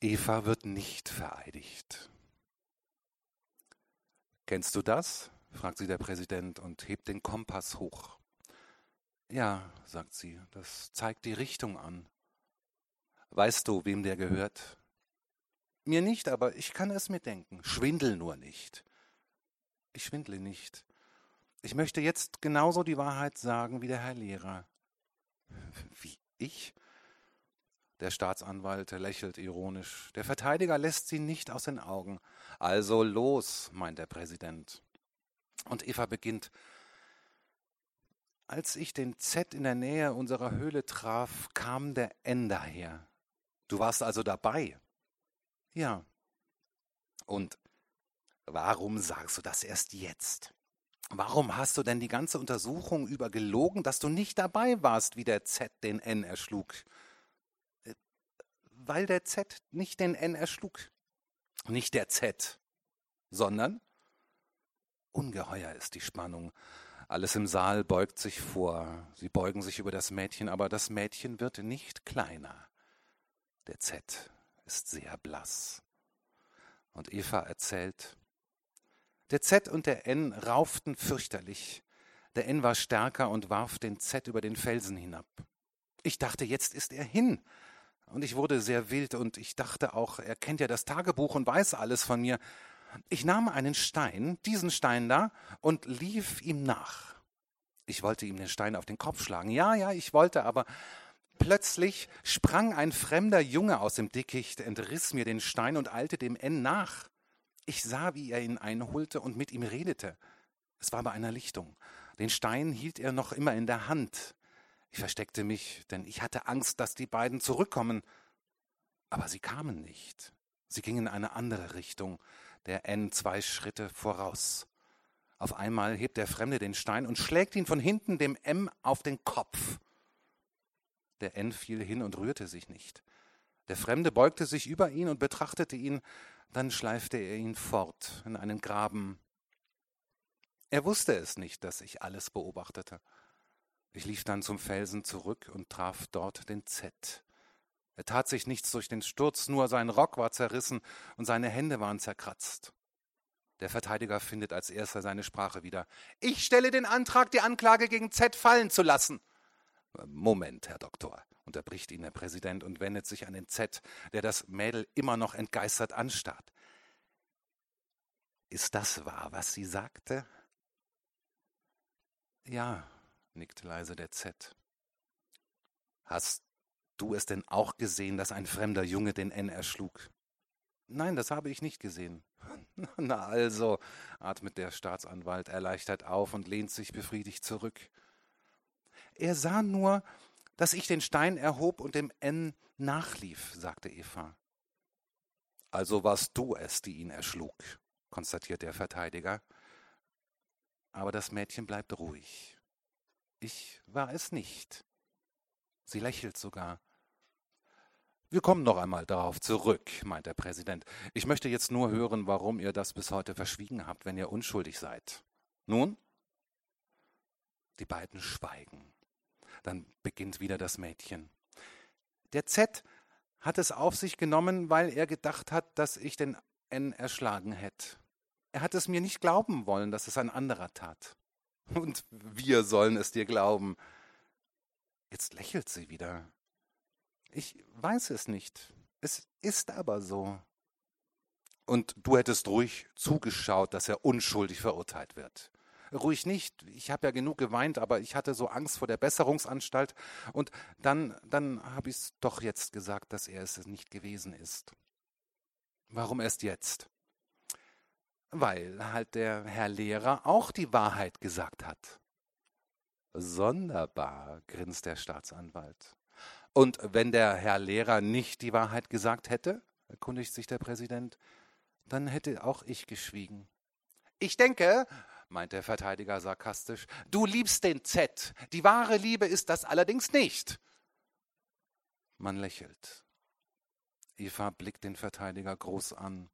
Eva wird nicht vereidigt. Kennst du das? fragt sie der Präsident und hebt den Kompass hoch. Ja, sagt sie, das zeigt die Richtung an. Weißt du, wem der gehört? Mir nicht, aber ich kann es mir denken. Schwindel nur nicht. Ich schwindle nicht. Ich möchte jetzt genauso die Wahrheit sagen wie der Herr Lehrer. Wie ich? Der Staatsanwalt lächelt ironisch. Der Verteidiger lässt sie nicht aus den Augen. Also los, meint der Präsident. Und Eva beginnt. Als ich den Z in der Nähe unserer Höhle traf, kam der N daher. Du warst also dabei? Ja. Und warum sagst du das erst jetzt? Warum hast du denn die ganze Untersuchung über gelogen, dass du nicht dabei warst, wie der Z den N erschlug? Weil der Z nicht den N erschlug. Nicht der Z, sondern ungeheuer ist die Spannung. Alles im Saal beugt sich vor. Sie beugen sich über das Mädchen, aber das Mädchen wird nicht kleiner. Der Z ist sehr blass. Und Eva erzählt, der Z und der N rauften fürchterlich. Der N war stärker und warf den Z über den Felsen hinab. Ich dachte, jetzt ist er hin. Und ich wurde sehr wild und ich dachte auch, er kennt ja das Tagebuch und weiß alles von mir. Ich nahm einen Stein, diesen Stein da, und lief ihm nach. Ich wollte ihm den Stein auf den Kopf schlagen. Ja, ja, ich wollte, aber plötzlich sprang ein fremder Junge aus dem Dickicht, entriss mir den Stein und eilte dem N nach. Ich sah, wie er ihn einholte und mit ihm redete. Es war bei einer Lichtung. Den Stein hielt er noch immer in der Hand. Ich versteckte mich, denn ich hatte Angst, dass die beiden zurückkommen. Aber sie kamen nicht. Sie gingen in eine andere Richtung, der N zwei Schritte voraus. Auf einmal hebt der Fremde den Stein und schlägt ihn von hinten dem M auf den Kopf. Der N fiel hin und rührte sich nicht. Der Fremde beugte sich über ihn und betrachtete ihn, dann schleifte er ihn fort in einen Graben. Er wusste es nicht, dass ich alles beobachtete. Ich lief dann zum Felsen zurück und traf dort den Z. Er tat sich nichts durch den Sturz, nur sein Rock war zerrissen und seine Hände waren zerkratzt. Der Verteidiger findet als erster seine Sprache wieder. Ich stelle den Antrag, die Anklage gegen Z fallen zu lassen. Moment, Herr Doktor unterbricht ihn der Präsident und wendet sich an den Z, der das Mädel immer noch entgeistert anstarrt. Ist das wahr, was sie sagte? Ja, nickt leise der Z. Hast du es denn auch gesehen, dass ein fremder Junge den N erschlug? Nein, das habe ich nicht gesehen. Na also, atmet der Staatsanwalt erleichtert auf und lehnt sich befriedigt zurück. Er sah nur, dass ich den Stein erhob und dem N nachlief, sagte Eva. Also warst du es, die ihn erschlug, konstatiert der Verteidiger. Aber das Mädchen bleibt ruhig. Ich war es nicht. Sie lächelt sogar. Wir kommen noch einmal darauf zurück, meint der Präsident. Ich möchte jetzt nur hören, warum ihr das bis heute verschwiegen habt, wenn ihr unschuldig seid. Nun? Die beiden schweigen. Dann beginnt wieder das Mädchen. Der Z hat es auf sich genommen, weil er gedacht hat, dass ich den N erschlagen hätte. Er hat es mir nicht glauben wollen, dass es ein anderer tat. Und wir sollen es dir glauben. Jetzt lächelt sie wieder. Ich weiß es nicht. Es ist aber so. Und du hättest ruhig zugeschaut, dass er unschuldig verurteilt wird ruhig nicht. Ich habe ja genug geweint, aber ich hatte so Angst vor der Besserungsanstalt. Und dann, dann habe ich es doch jetzt gesagt, dass er es nicht gewesen ist. Warum erst jetzt? Weil halt der Herr Lehrer auch die Wahrheit gesagt hat. Sonderbar, grinst der Staatsanwalt. Und wenn der Herr Lehrer nicht die Wahrheit gesagt hätte, erkundigt sich der Präsident, dann hätte auch ich geschwiegen. Ich denke, meint der Verteidiger sarkastisch. Du liebst den Z. Die wahre Liebe ist das allerdings nicht. Man lächelt. Eva blickt den Verteidiger groß an.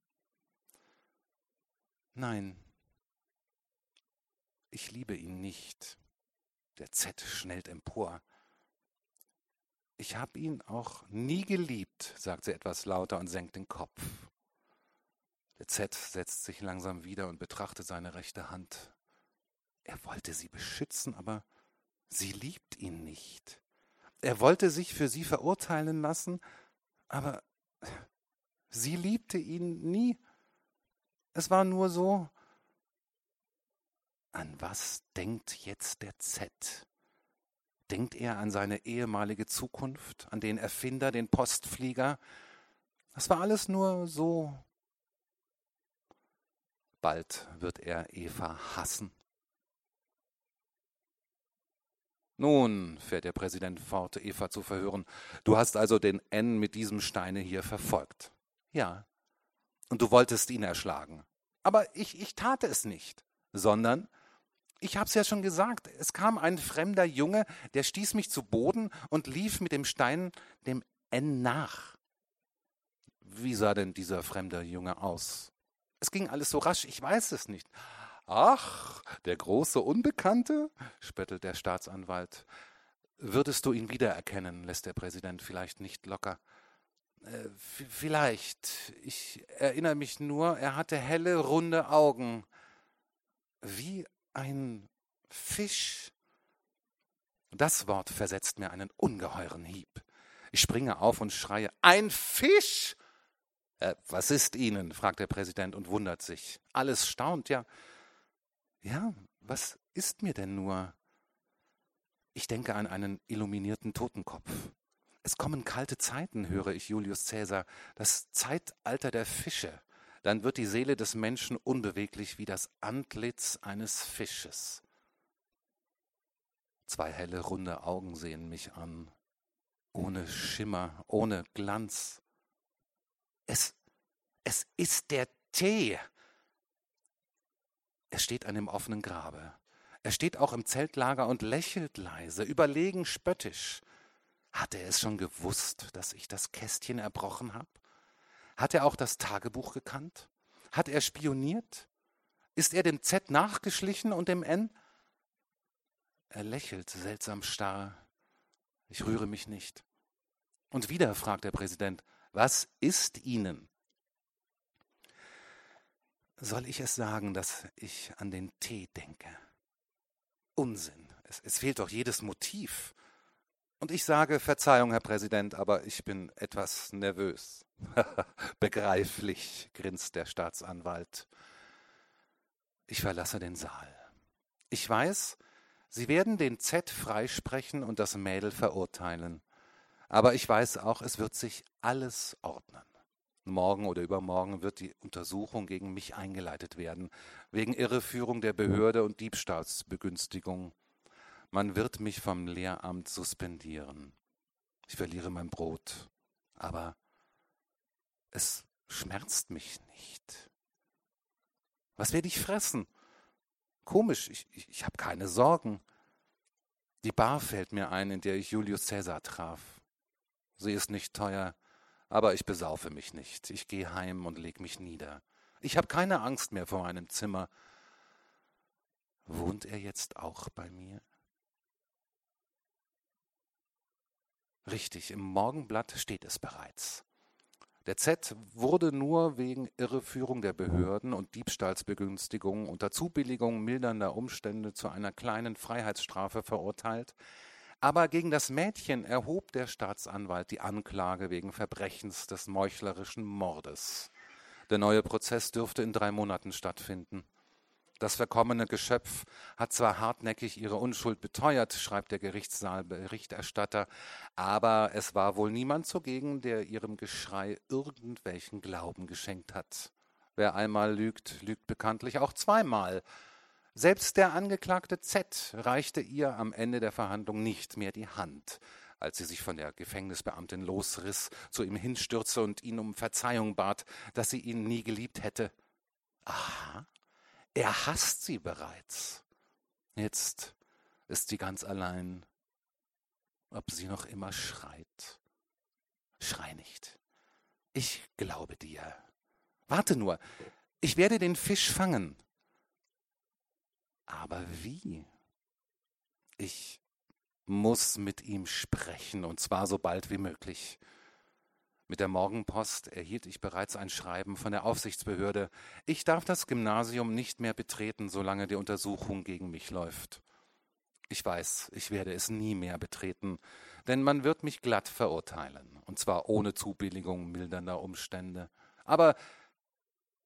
Nein, ich liebe ihn nicht. Der Z schnellt empor. ich habe ihn auch nie geliebt, sagt sie etwas lauter und senkt den Kopf. Der Z setzt sich langsam wieder und betrachtet seine rechte Hand. Er wollte sie beschützen, aber sie liebt ihn nicht. Er wollte sich für sie verurteilen lassen, aber sie liebte ihn nie. Es war nur so. An was denkt jetzt der Z? Denkt er an seine ehemalige Zukunft, an den Erfinder, den Postflieger? Das war alles nur so. Bald wird er Eva hassen. Nun, fährt der Präsident fort, Eva zu verhören, du hast also den N mit diesem Steine hier verfolgt. Ja. Und du wolltest ihn erschlagen. Aber ich, ich tate es nicht, sondern ich hab's ja schon gesagt, es kam ein fremder Junge, der stieß mich zu Boden und lief mit dem Stein dem N nach. Wie sah denn dieser fremde Junge aus? Es ging alles so rasch, ich weiß es nicht. Ach, der große Unbekannte? spöttelt der Staatsanwalt. Würdest du ihn wiedererkennen, lässt der Präsident vielleicht nicht locker. Äh, vielleicht. Ich erinnere mich nur, er hatte helle, runde Augen. Wie ein Fisch. Das Wort versetzt mir einen ungeheuren Hieb. Ich springe auf und schreie, ein Fisch! Äh, was ist Ihnen? fragt der Präsident und wundert sich. Alles staunt, ja. Ja, was ist mir denn nur? Ich denke an einen illuminierten Totenkopf. Es kommen kalte Zeiten, höre ich Julius Cäsar, das Zeitalter der Fische dann wird die Seele des Menschen unbeweglich wie das Antlitz eines Fisches. Zwei helle, runde Augen sehen mich an, ohne Schimmer, ohne Glanz. Es, es ist der Tee. Er steht an dem offenen Grabe. Er steht auch im Zeltlager und lächelt leise, überlegen spöttisch. Hat er es schon gewusst, dass ich das Kästchen erbrochen habe? Hat er auch das Tagebuch gekannt? Hat er spioniert? Ist er dem Z nachgeschlichen und dem N? Er lächelt seltsam starr. Ich rühre mich nicht. Und wieder fragt der Präsident, was ist Ihnen? Soll ich es sagen, dass ich an den Tee denke? Unsinn. Es, es fehlt doch jedes Motiv. Und ich sage Verzeihung, Herr Präsident, aber ich bin etwas nervös. Begreiflich, grinst der Staatsanwalt. Ich verlasse den Saal. Ich weiß, Sie werden den Z freisprechen und das Mädel verurteilen. Aber ich weiß auch, es wird sich alles ordnen. Morgen oder übermorgen wird die Untersuchung gegen mich eingeleitet werden, wegen Irreführung der Behörde und Diebstahlsbegünstigung. Man wird mich vom Lehramt suspendieren. Ich verliere mein Brot. Aber es schmerzt mich nicht. Was werde ich fressen? Komisch, ich, ich, ich habe keine Sorgen. Die Bar fällt mir ein, in der ich Julius Caesar traf. Sie ist nicht teuer, aber ich besaufe mich nicht. Ich gehe heim und leg mich nieder. Ich habe keine Angst mehr vor meinem Zimmer. Wohnt er jetzt auch bei mir? Richtig, im Morgenblatt steht es bereits. Der Z wurde nur wegen Irreführung der Behörden und Diebstahlsbegünstigung unter Zubilligung mildernder Umstände zu einer kleinen Freiheitsstrafe verurteilt, aber gegen das Mädchen erhob der Staatsanwalt die Anklage wegen Verbrechens des meuchlerischen Mordes. Der neue Prozess dürfte in drei Monaten stattfinden. Das verkommene Geschöpf hat zwar hartnäckig ihre Unschuld beteuert, schreibt der Gerichtssaalberichterstatter, aber es war wohl niemand zugegen, der ihrem Geschrei irgendwelchen Glauben geschenkt hat. Wer einmal lügt, lügt bekanntlich auch zweimal. Selbst der Angeklagte Z reichte ihr am Ende der Verhandlung nicht mehr die Hand, als sie sich von der Gefängnisbeamtin losriss, zu ihm hinstürzte und ihn um Verzeihung bat, dass sie ihn nie geliebt hätte. Aha, er hasst sie bereits. Jetzt ist sie ganz allein. Ob sie noch immer schreit? Schrei nicht. Ich glaube dir. Warte nur, ich werde den Fisch fangen. Aber wie? Ich muss mit ihm sprechen, und zwar so bald wie möglich. Mit der Morgenpost erhielt ich bereits ein Schreiben von der Aufsichtsbehörde. Ich darf das Gymnasium nicht mehr betreten, solange die Untersuchung gegen mich läuft. Ich weiß, ich werde es nie mehr betreten, denn man wird mich glatt verurteilen, und zwar ohne Zubilligung mildernder Umstände. Aber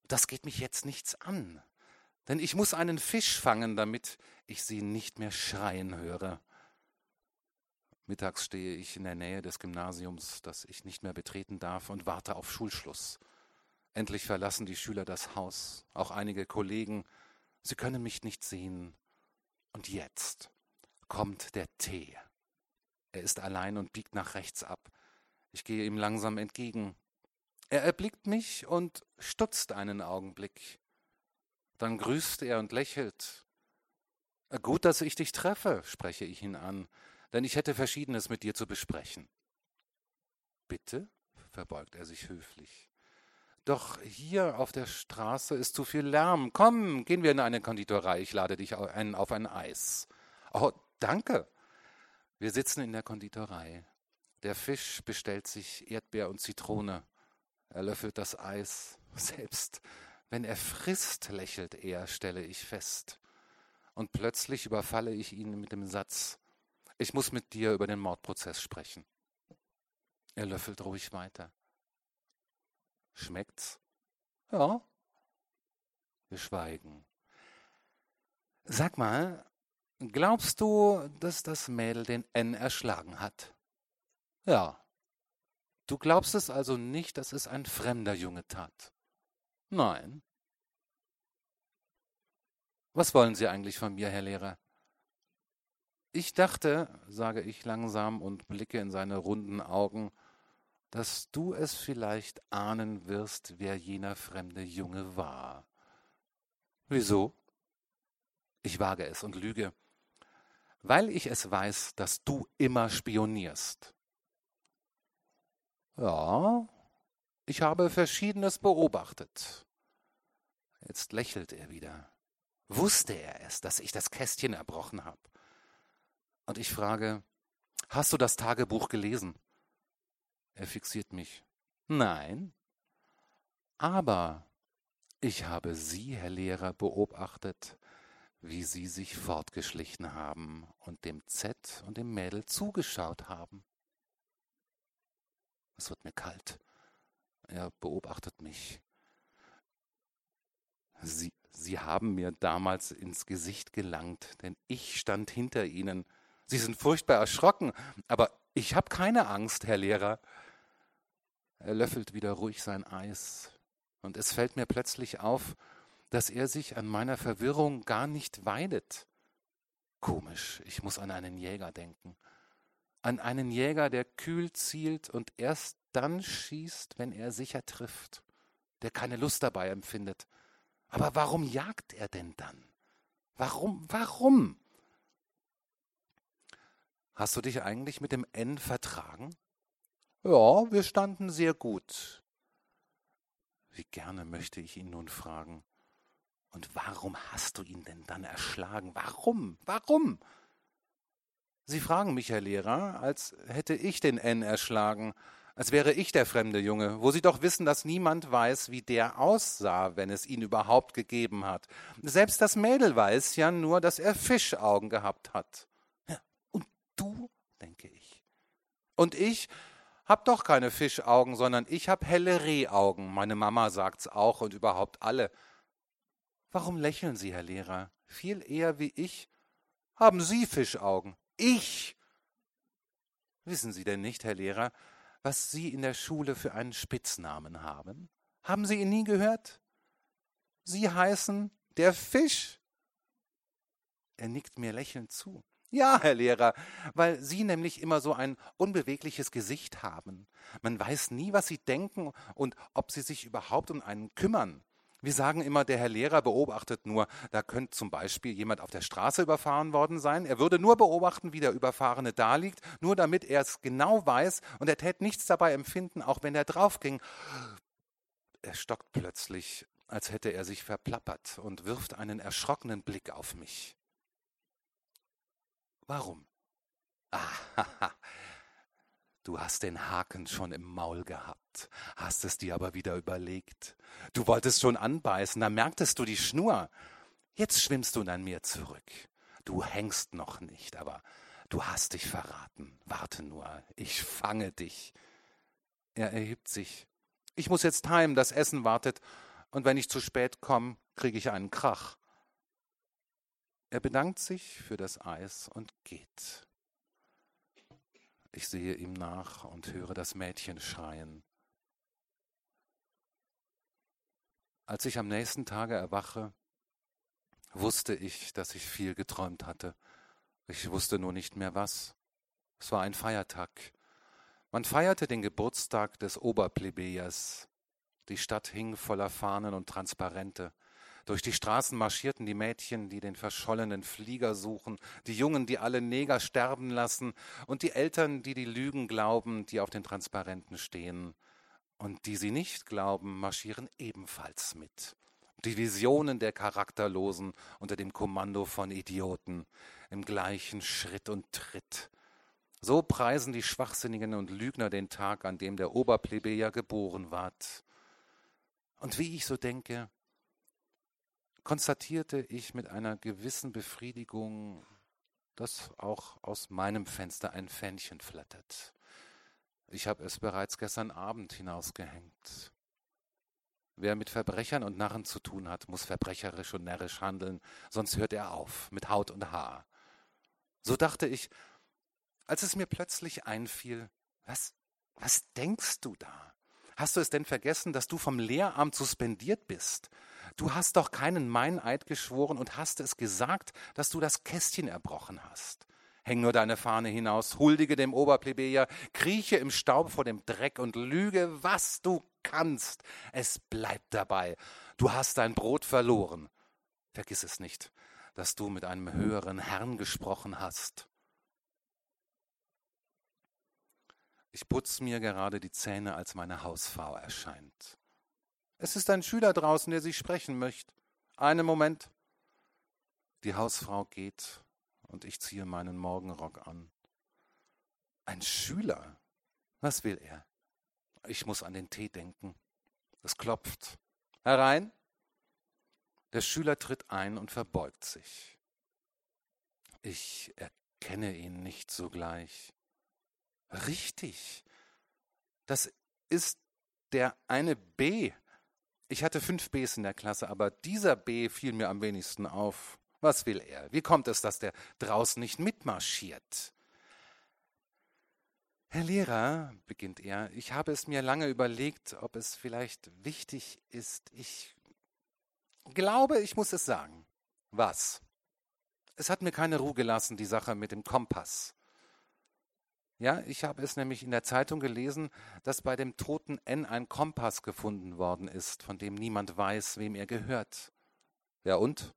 das geht mich jetzt nichts an, denn ich muss einen Fisch fangen, damit ich sie nicht mehr schreien höre. Mittags stehe ich in der Nähe des Gymnasiums, das ich nicht mehr betreten darf, und warte auf Schulschluss. Endlich verlassen die Schüler das Haus, auch einige Kollegen. Sie können mich nicht sehen. Und jetzt kommt der Tee. Er ist allein und biegt nach rechts ab. Ich gehe ihm langsam entgegen. Er erblickt mich und stutzt einen Augenblick. Dann grüßt er und lächelt. Gut, dass ich dich treffe, spreche ich ihn an denn ich hätte Verschiedenes mit dir zu besprechen. Bitte? verbeugt er sich höflich. Doch hier auf der Straße ist zu viel Lärm. Komm, gehen wir in eine Konditorei, ich lade dich auf ein, Eis. Oh, danke. Wir sitzen in der Konditorei. Der Fisch bestellt sich Erdbeer und Zitrone. Er löffelt das Eis. Selbst wenn er frisst, lächelt er, stelle ich fest. Und plötzlich überfalle ich ihn mit dem Satz, ich muss mit dir über den Mordprozess sprechen. Er löffelt ruhig weiter. Schmeckt's? Ja. Wir schweigen. Sag mal, glaubst du, dass das Mädel den N erschlagen hat? Ja. Du glaubst es also nicht, dass es ein fremder Junge tat? Nein. Was wollen Sie eigentlich von mir, Herr Lehrer? Ich dachte, sage ich langsam und blicke in seine runden Augen, dass du es vielleicht ahnen wirst, wer jener fremde Junge war. Wieso? Ich wage es und lüge, weil ich es weiß, dass du immer spionierst. Ja, ich habe Verschiedenes beobachtet. Jetzt lächelt er wieder. Wusste er es, dass ich das Kästchen erbrochen habe? Und ich frage, hast du das Tagebuch gelesen? Er fixiert mich. Nein. Aber ich habe Sie, Herr Lehrer, beobachtet, wie Sie sich fortgeschlichen haben und dem Z und dem Mädel zugeschaut haben. Es wird mir kalt. Er beobachtet mich. Sie, Sie haben mir damals ins Gesicht gelangt, denn ich stand hinter Ihnen Sie sind furchtbar erschrocken, aber ich habe keine Angst, Herr Lehrer. Er löffelt wieder ruhig sein Eis, und es fällt mir plötzlich auf, dass er sich an meiner Verwirrung gar nicht weidet. Komisch, ich muss an einen Jäger denken. An einen Jäger, der kühl zielt und erst dann schießt, wenn er sicher trifft, der keine Lust dabei empfindet. Aber warum jagt er denn dann? Warum, warum? Hast du dich eigentlich mit dem N vertragen? Ja, wir standen sehr gut. Wie gerne möchte ich ihn nun fragen. Und warum hast du ihn denn dann erschlagen? Warum? Warum? Sie fragen mich, Herr Lehrer, als hätte ich den N erschlagen, als wäre ich der fremde Junge, wo Sie doch wissen, dass niemand weiß, wie der aussah, wenn es ihn überhaupt gegeben hat. Selbst das Mädel weiß ja nur, dass er Fischaugen gehabt hat du, denke ich. Und ich hab doch keine Fischaugen, sondern ich hab helle Rehaugen. Meine Mama sagt's auch und überhaupt alle. Warum lächeln Sie, Herr Lehrer? Viel eher wie ich. Haben Sie Fischaugen? Ich? Wissen Sie denn nicht, Herr Lehrer, was Sie in der Schule für einen Spitznamen haben? Haben Sie ihn nie gehört? Sie heißen der Fisch. Er nickt mir lächelnd zu. Ja, Herr Lehrer, weil Sie nämlich immer so ein unbewegliches Gesicht haben. Man weiß nie, was Sie denken und ob Sie sich überhaupt um einen kümmern. Wir sagen immer, der Herr Lehrer beobachtet nur. Da könnte zum Beispiel jemand auf der Straße überfahren worden sein. Er würde nur beobachten, wie der Überfahrene da liegt, nur damit er es genau weiß und er täte nichts dabei empfinden, auch wenn er draufging. Er stockt plötzlich, als hätte er sich verplappert und wirft einen erschrockenen Blick auf mich. Warum? Ah, du hast den Haken schon im Maul gehabt, hast es dir aber wieder überlegt. Du wolltest schon anbeißen, da merktest du die Schnur. Jetzt schwimmst du an mir zurück. Du hängst noch nicht, aber du hast dich verraten. Warte nur, ich fange dich. Er erhebt sich. Ich muss jetzt heim, das Essen wartet, und wenn ich zu spät komme, kriege ich einen Krach. Er bedankt sich für das Eis und geht. Ich sehe ihm nach und höre das Mädchen schreien. Als ich am nächsten Tage erwache, wusste ich, dass ich viel geträumt hatte. Ich wusste nur nicht mehr was. Es war ein Feiertag. Man feierte den Geburtstag des Oberplebejers. Die Stadt hing voller Fahnen und Transparente. Durch die Straßen marschierten die Mädchen, die den verschollenen Flieger suchen, die Jungen, die alle Neger sterben lassen, und die Eltern, die die Lügen glauben, die auf den Transparenten stehen. Und die sie nicht glauben, marschieren ebenfalls mit. Die Visionen der Charakterlosen unter dem Kommando von Idioten, im gleichen Schritt und Tritt. So preisen die Schwachsinnigen und Lügner den Tag, an dem der Oberplebejer geboren ward. Und wie ich so denke, konstatierte ich mit einer gewissen Befriedigung, dass auch aus meinem Fenster ein Fähnchen flattert. Ich habe es bereits gestern Abend hinausgehängt. Wer mit Verbrechern und Narren zu tun hat, muss verbrecherisch und närrisch handeln, sonst hört er auf mit Haut und Haar. So dachte ich, als es mir plötzlich einfiel, was, was denkst du da? Hast du es denn vergessen, dass du vom Lehramt suspendiert bist? Du hast doch keinen Meineid geschworen und hast es gesagt, dass du das Kästchen erbrochen hast. Häng nur deine Fahne hinaus, huldige dem Oberplebejer, krieche im Staub vor dem Dreck und lüge, was du kannst. Es bleibt dabei. Du hast dein Brot verloren. Vergiss es nicht, dass du mit einem höheren Herrn gesprochen hast. Ich putz mir gerade die Zähne, als meine Hausfrau erscheint. Es ist ein Schüler draußen, der Sie sprechen möchte. Einen Moment. Die Hausfrau geht und ich ziehe meinen Morgenrock an. Ein Schüler? Was will er? Ich muss an den Tee denken. Es klopft. Herein. Der Schüler tritt ein und verbeugt sich. Ich erkenne ihn nicht sogleich. Richtig. Das ist der eine B. Ich hatte fünf Bs in der Klasse, aber dieser B fiel mir am wenigsten auf. Was will er? Wie kommt es, dass der draußen nicht mitmarschiert? Herr Lehrer, beginnt er, ich habe es mir lange überlegt, ob es vielleicht wichtig ist. Ich glaube, ich muss es sagen. Was? Es hat mir keine Ruhe gelassen, die Sache mit dem Kompass. Ja, ich habe es nämlich in der Zeitung gelesen, dass bei dem toten N ein Kompass gefunden worden ist, von dem niemand weiß, wem er gehört. Ja und?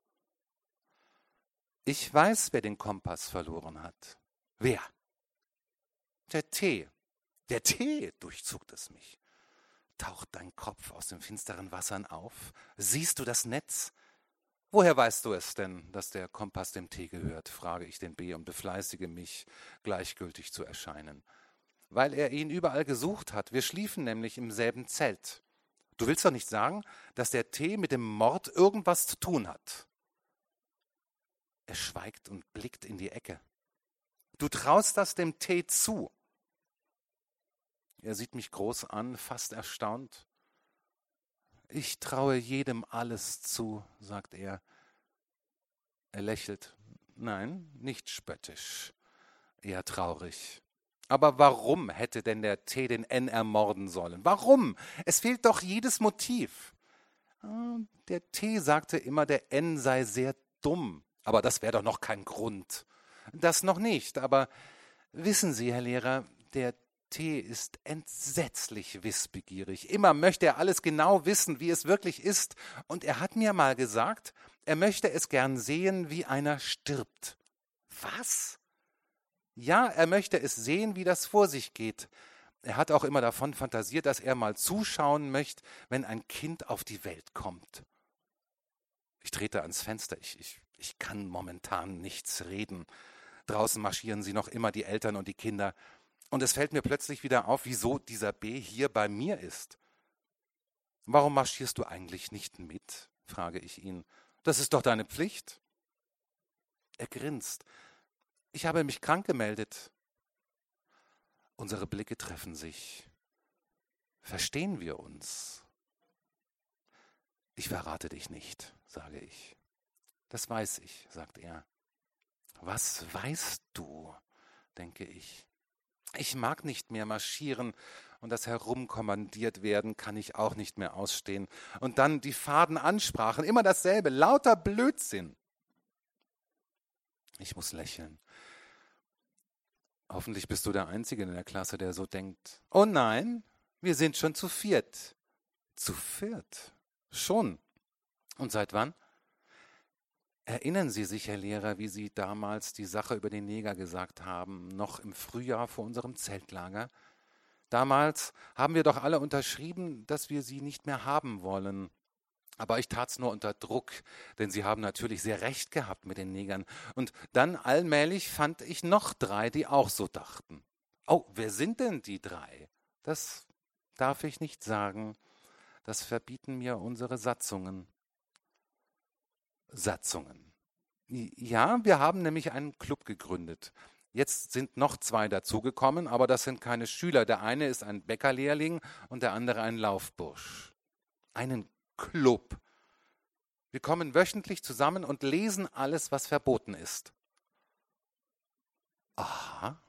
Ich weiß, wer den Kompass verloren hat. Wer? Der Tee. Der Tee, durchzuckt es mich. Taucht dein Kopf aus den finsteren Wassern auf? Siehst du das Netz? Woher weißt du es denn, dass der Kompass dem Tee gehört? frage ich den B und befleißige mich, gleichgültig zu erscheinen. Weil er ihn überall gesucht hat. Wir schliefen nämlich im selben Zelt. Du willst doch nicht sagen, dass der Tee mit dem Mord irgendwas zu tun hat. Er schweigt und blickt in die Ecke. Du traust das dem Tee zu. Er sieht mich groß an, fast erstaunt. Ich traue jedem alles zu, sagt er. Er lächelt. Nein, nicht spöttisch, eher traurig. Aber warum hätte denn der T den N ermorden sollen? Warum? Es fehlt doch jedes Motiv. Ah, der T sagte immer, der N sei sehr dumm. Aber das wäre doch noch kein Grund. Das noch nicht. Aber wissen Sie, Herr Lehrer, der T ist entsetzlich wissbegierig. Immer möchte er alles genau wissen, wie es wirklich ist. Und er hat mir mal gesagt, er möchte es gern sehen, wie einer stirbt. Was? Ja, er möchte es sehen, wie das vor sich geht. Er hat auch immer davon fantasiert, dass er mal zuschauen möchte, wenn ein Kind auf die Welt kommt. Ich trete ans Fenster. Ich, ich, ich kann momentan nichts reden. Draußen marschieren sie noch immer, die Eltern und die Kinder. Und es fällt mir plötzlich wieder auf, wieso dieser B hier bei mir ist. Warum marschierst du eigentlich nicht mit? frage ich ihn. Das ist doch deine Pflicht. Er grinst. Ich habe mich krank gemeldet. Unsere Blicke treffen sich. Verstehen wir uns? Ich verrate dich nicht, sage ich. Das weiß ich, sagt er. Was weißt du? denke ich. Ich mag nicht mehr marschieren und das Herumkommandiert werden kann ich auch nicht mehr ausstehen. Und dann die faden Ansprachen, immer dasselbe, lauter Blödsinn. Ich muss lächeln. Hoffentlich bist du der Einzige in der Klasse, der so denkt. Oh nein, wir sind schon zu viert. Zu viert? Schon. Und seit wann? Erinnern Sie sich, Herr Lehrer, wie Sie damals die Sache über den Neger gesagt haben, noch im Frühjahr vor unserem Zeltlager? Damals haben wir doch alle unterschrieben, dass wir sie nicht mehr haben wollen. Aber ich tat's nur unter Druck, denn sie haben natürlich sehr recht gehabt mit den Negern. Und dann allmählich fand ich noch drei, die auch so dachten. Oh, wer sind denn die drei? Das darf ich nicht sagen. Das verbieten mir unsere Satzungen. Satzungen. Ja, wir haben nämlich einen Club gegründet. Jetzt sind noch zwei dazugekommen, aber das sind keine Schüler. Der eine ist ein Bäckerlehrling und der andere ein Laufbursch. Einen Club. Wir kommen wöchentlich zusammen und lesen alles, was verboten ist. Aha.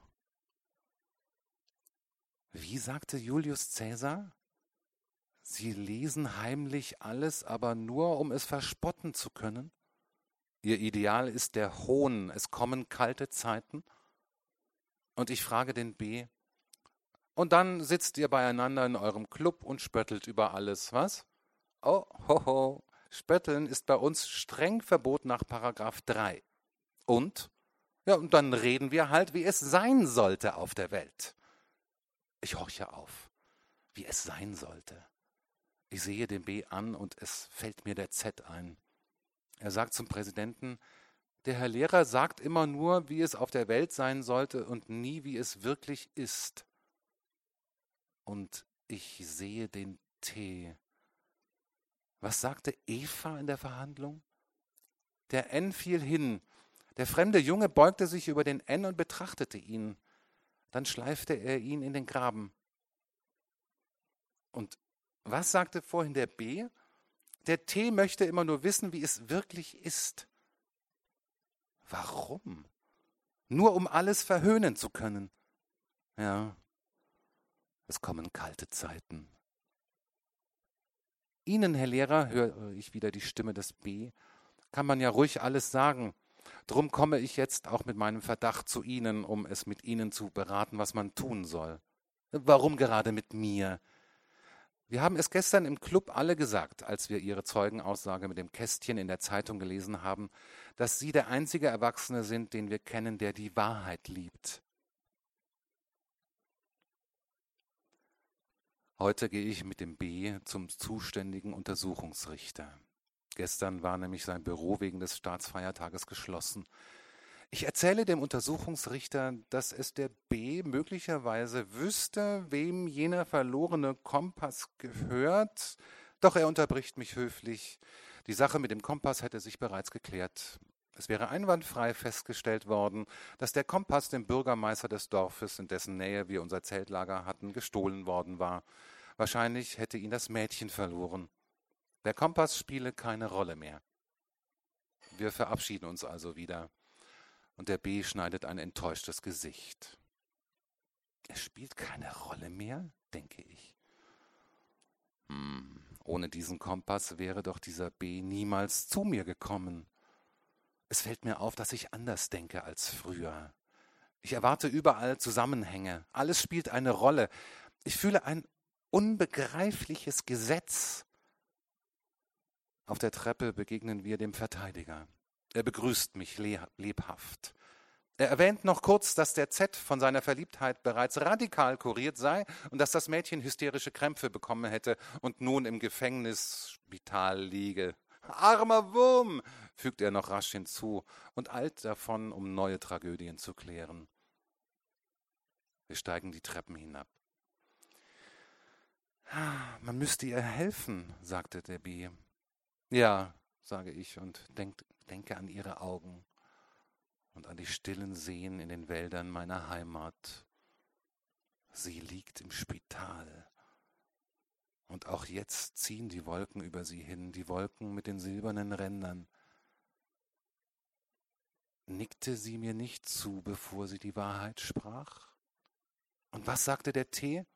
Wie sagte Julius Cäsar? Sie lesen heimlich alles, aber nur, um es verspotten zu können? Ihr Ideal ist der Hohn, es kommen kalte Zeiten? Und ich frage den B. Und dann sitzt ihr beieinander in eurem Club und spöttelt über alles, was? Oh, hoho, Spötteln ist bei uns streng verboten nach Paragraph 3. Und? Ja, und dann reden wir halt, wie es sein sollte auf der Welt. Ich horche auf, wie es sein sollte. Ich sehe den B an und es fällt mir der Z ein. Er sagt zum Präsidenten, der Herr Lehrer sagt immer nur, wie es auf der Welt sein sollte und nie, wie es wirklich ist. Und ich sehe den T. Was sagte Eva in der Verhandlung? Der N fiel hin. Der fremde Junge beugte sich über den N und betrachtete ihn. Dann schleifte er ihn in den Graben. Und was sagte vorhin der B? Der T möchte immer nur wissen, wie es wirklich ist. Warum? Nur um alles verhöhnen zu können. Ja, es kommen kalte Zeiten. Ihnen, Herr Lehrer, höre ich wieder die Stimme des B, kann man ja ruhig alles sagen. Drum komme ich jetzt auch mit meinem Verdacht zu Ihnen, um es mit Ihnen zu beraten, was man tun soll. Warum gerade mit mir? Wir haben es gestern im Club alle gesagt, als wir Ihre Zeugenaussage mit dem Kästchen in der Zeitung gelesen haben, dass Sie der einzige Erwachsene sind, den wir kennen, der die Wahrheit liebt. Heute gehe ich mit dem B zum zuständigen Untersuchungsrichter. Gestern war nämlich sein Büro wegen des Staatsfeiertages geschlossen. Ich erzähle dem Untersuchungsrichter, dass es der B möglicherweise wüsste, wem jener verlorene Kompass gehört, doch er unterbricht mich höflich. Die Sache mit dem Kompass hätte sich bereits geklärt. Es wäre einwandfrei festgestellt worden, dass der Kompass dem Bürgermeister des Dorfes, in dessen Nähe wir unser Zeltlager hatten, gestohlen worden war. Wahrscheinlich hätte ihn das Mädchen verloren. Der Kompass spiele keine Rolle mehr. Wir verabschieden uns also wieder und der B schneidet ein enttäuschtes Gesicht. Es spielt keine Rolle mehr, denke ich. Hm, ohne diesen Kompass wäre doch dieser B niemals zu mir gekommen. Es fällt mir auf, dass ich anders denke als früher. Ich erwarte überall Zusammenhänge. Alles spielt eine Rolle. Ich fühle ein unbegreifliches Gesetz. Auf der Treppe begegnen wir dem Verteidiger. Er begrüßt mich lebhaft. Er erwähnt noch kurz, dass der Z von seiner Verliebtheit bereits radikal kuriert sei und dass das Mädchen hysterische Krämpfe bekommen hätte und nun im Gefängnisspital liege. Armer Wurm, fügt er noch rasch hinzu und eilt davon, um neue Tragödien zu klären. Wir steigen die Treppen hinab. Man müsste ihr helfen, sagte der B. Ja, sage ich und denk, denke an ihre Augen und an die stillen Seen in den Wäldern meiner Heimat. Sie liegt im Spital. Und auch jetzt ziehen die Wolken über sie hin, die Wolken mit den silbernen Rändern. Nickte sie mir nicht zu, bevor sie die Wahrheit sprach? Und was sagte der Tee?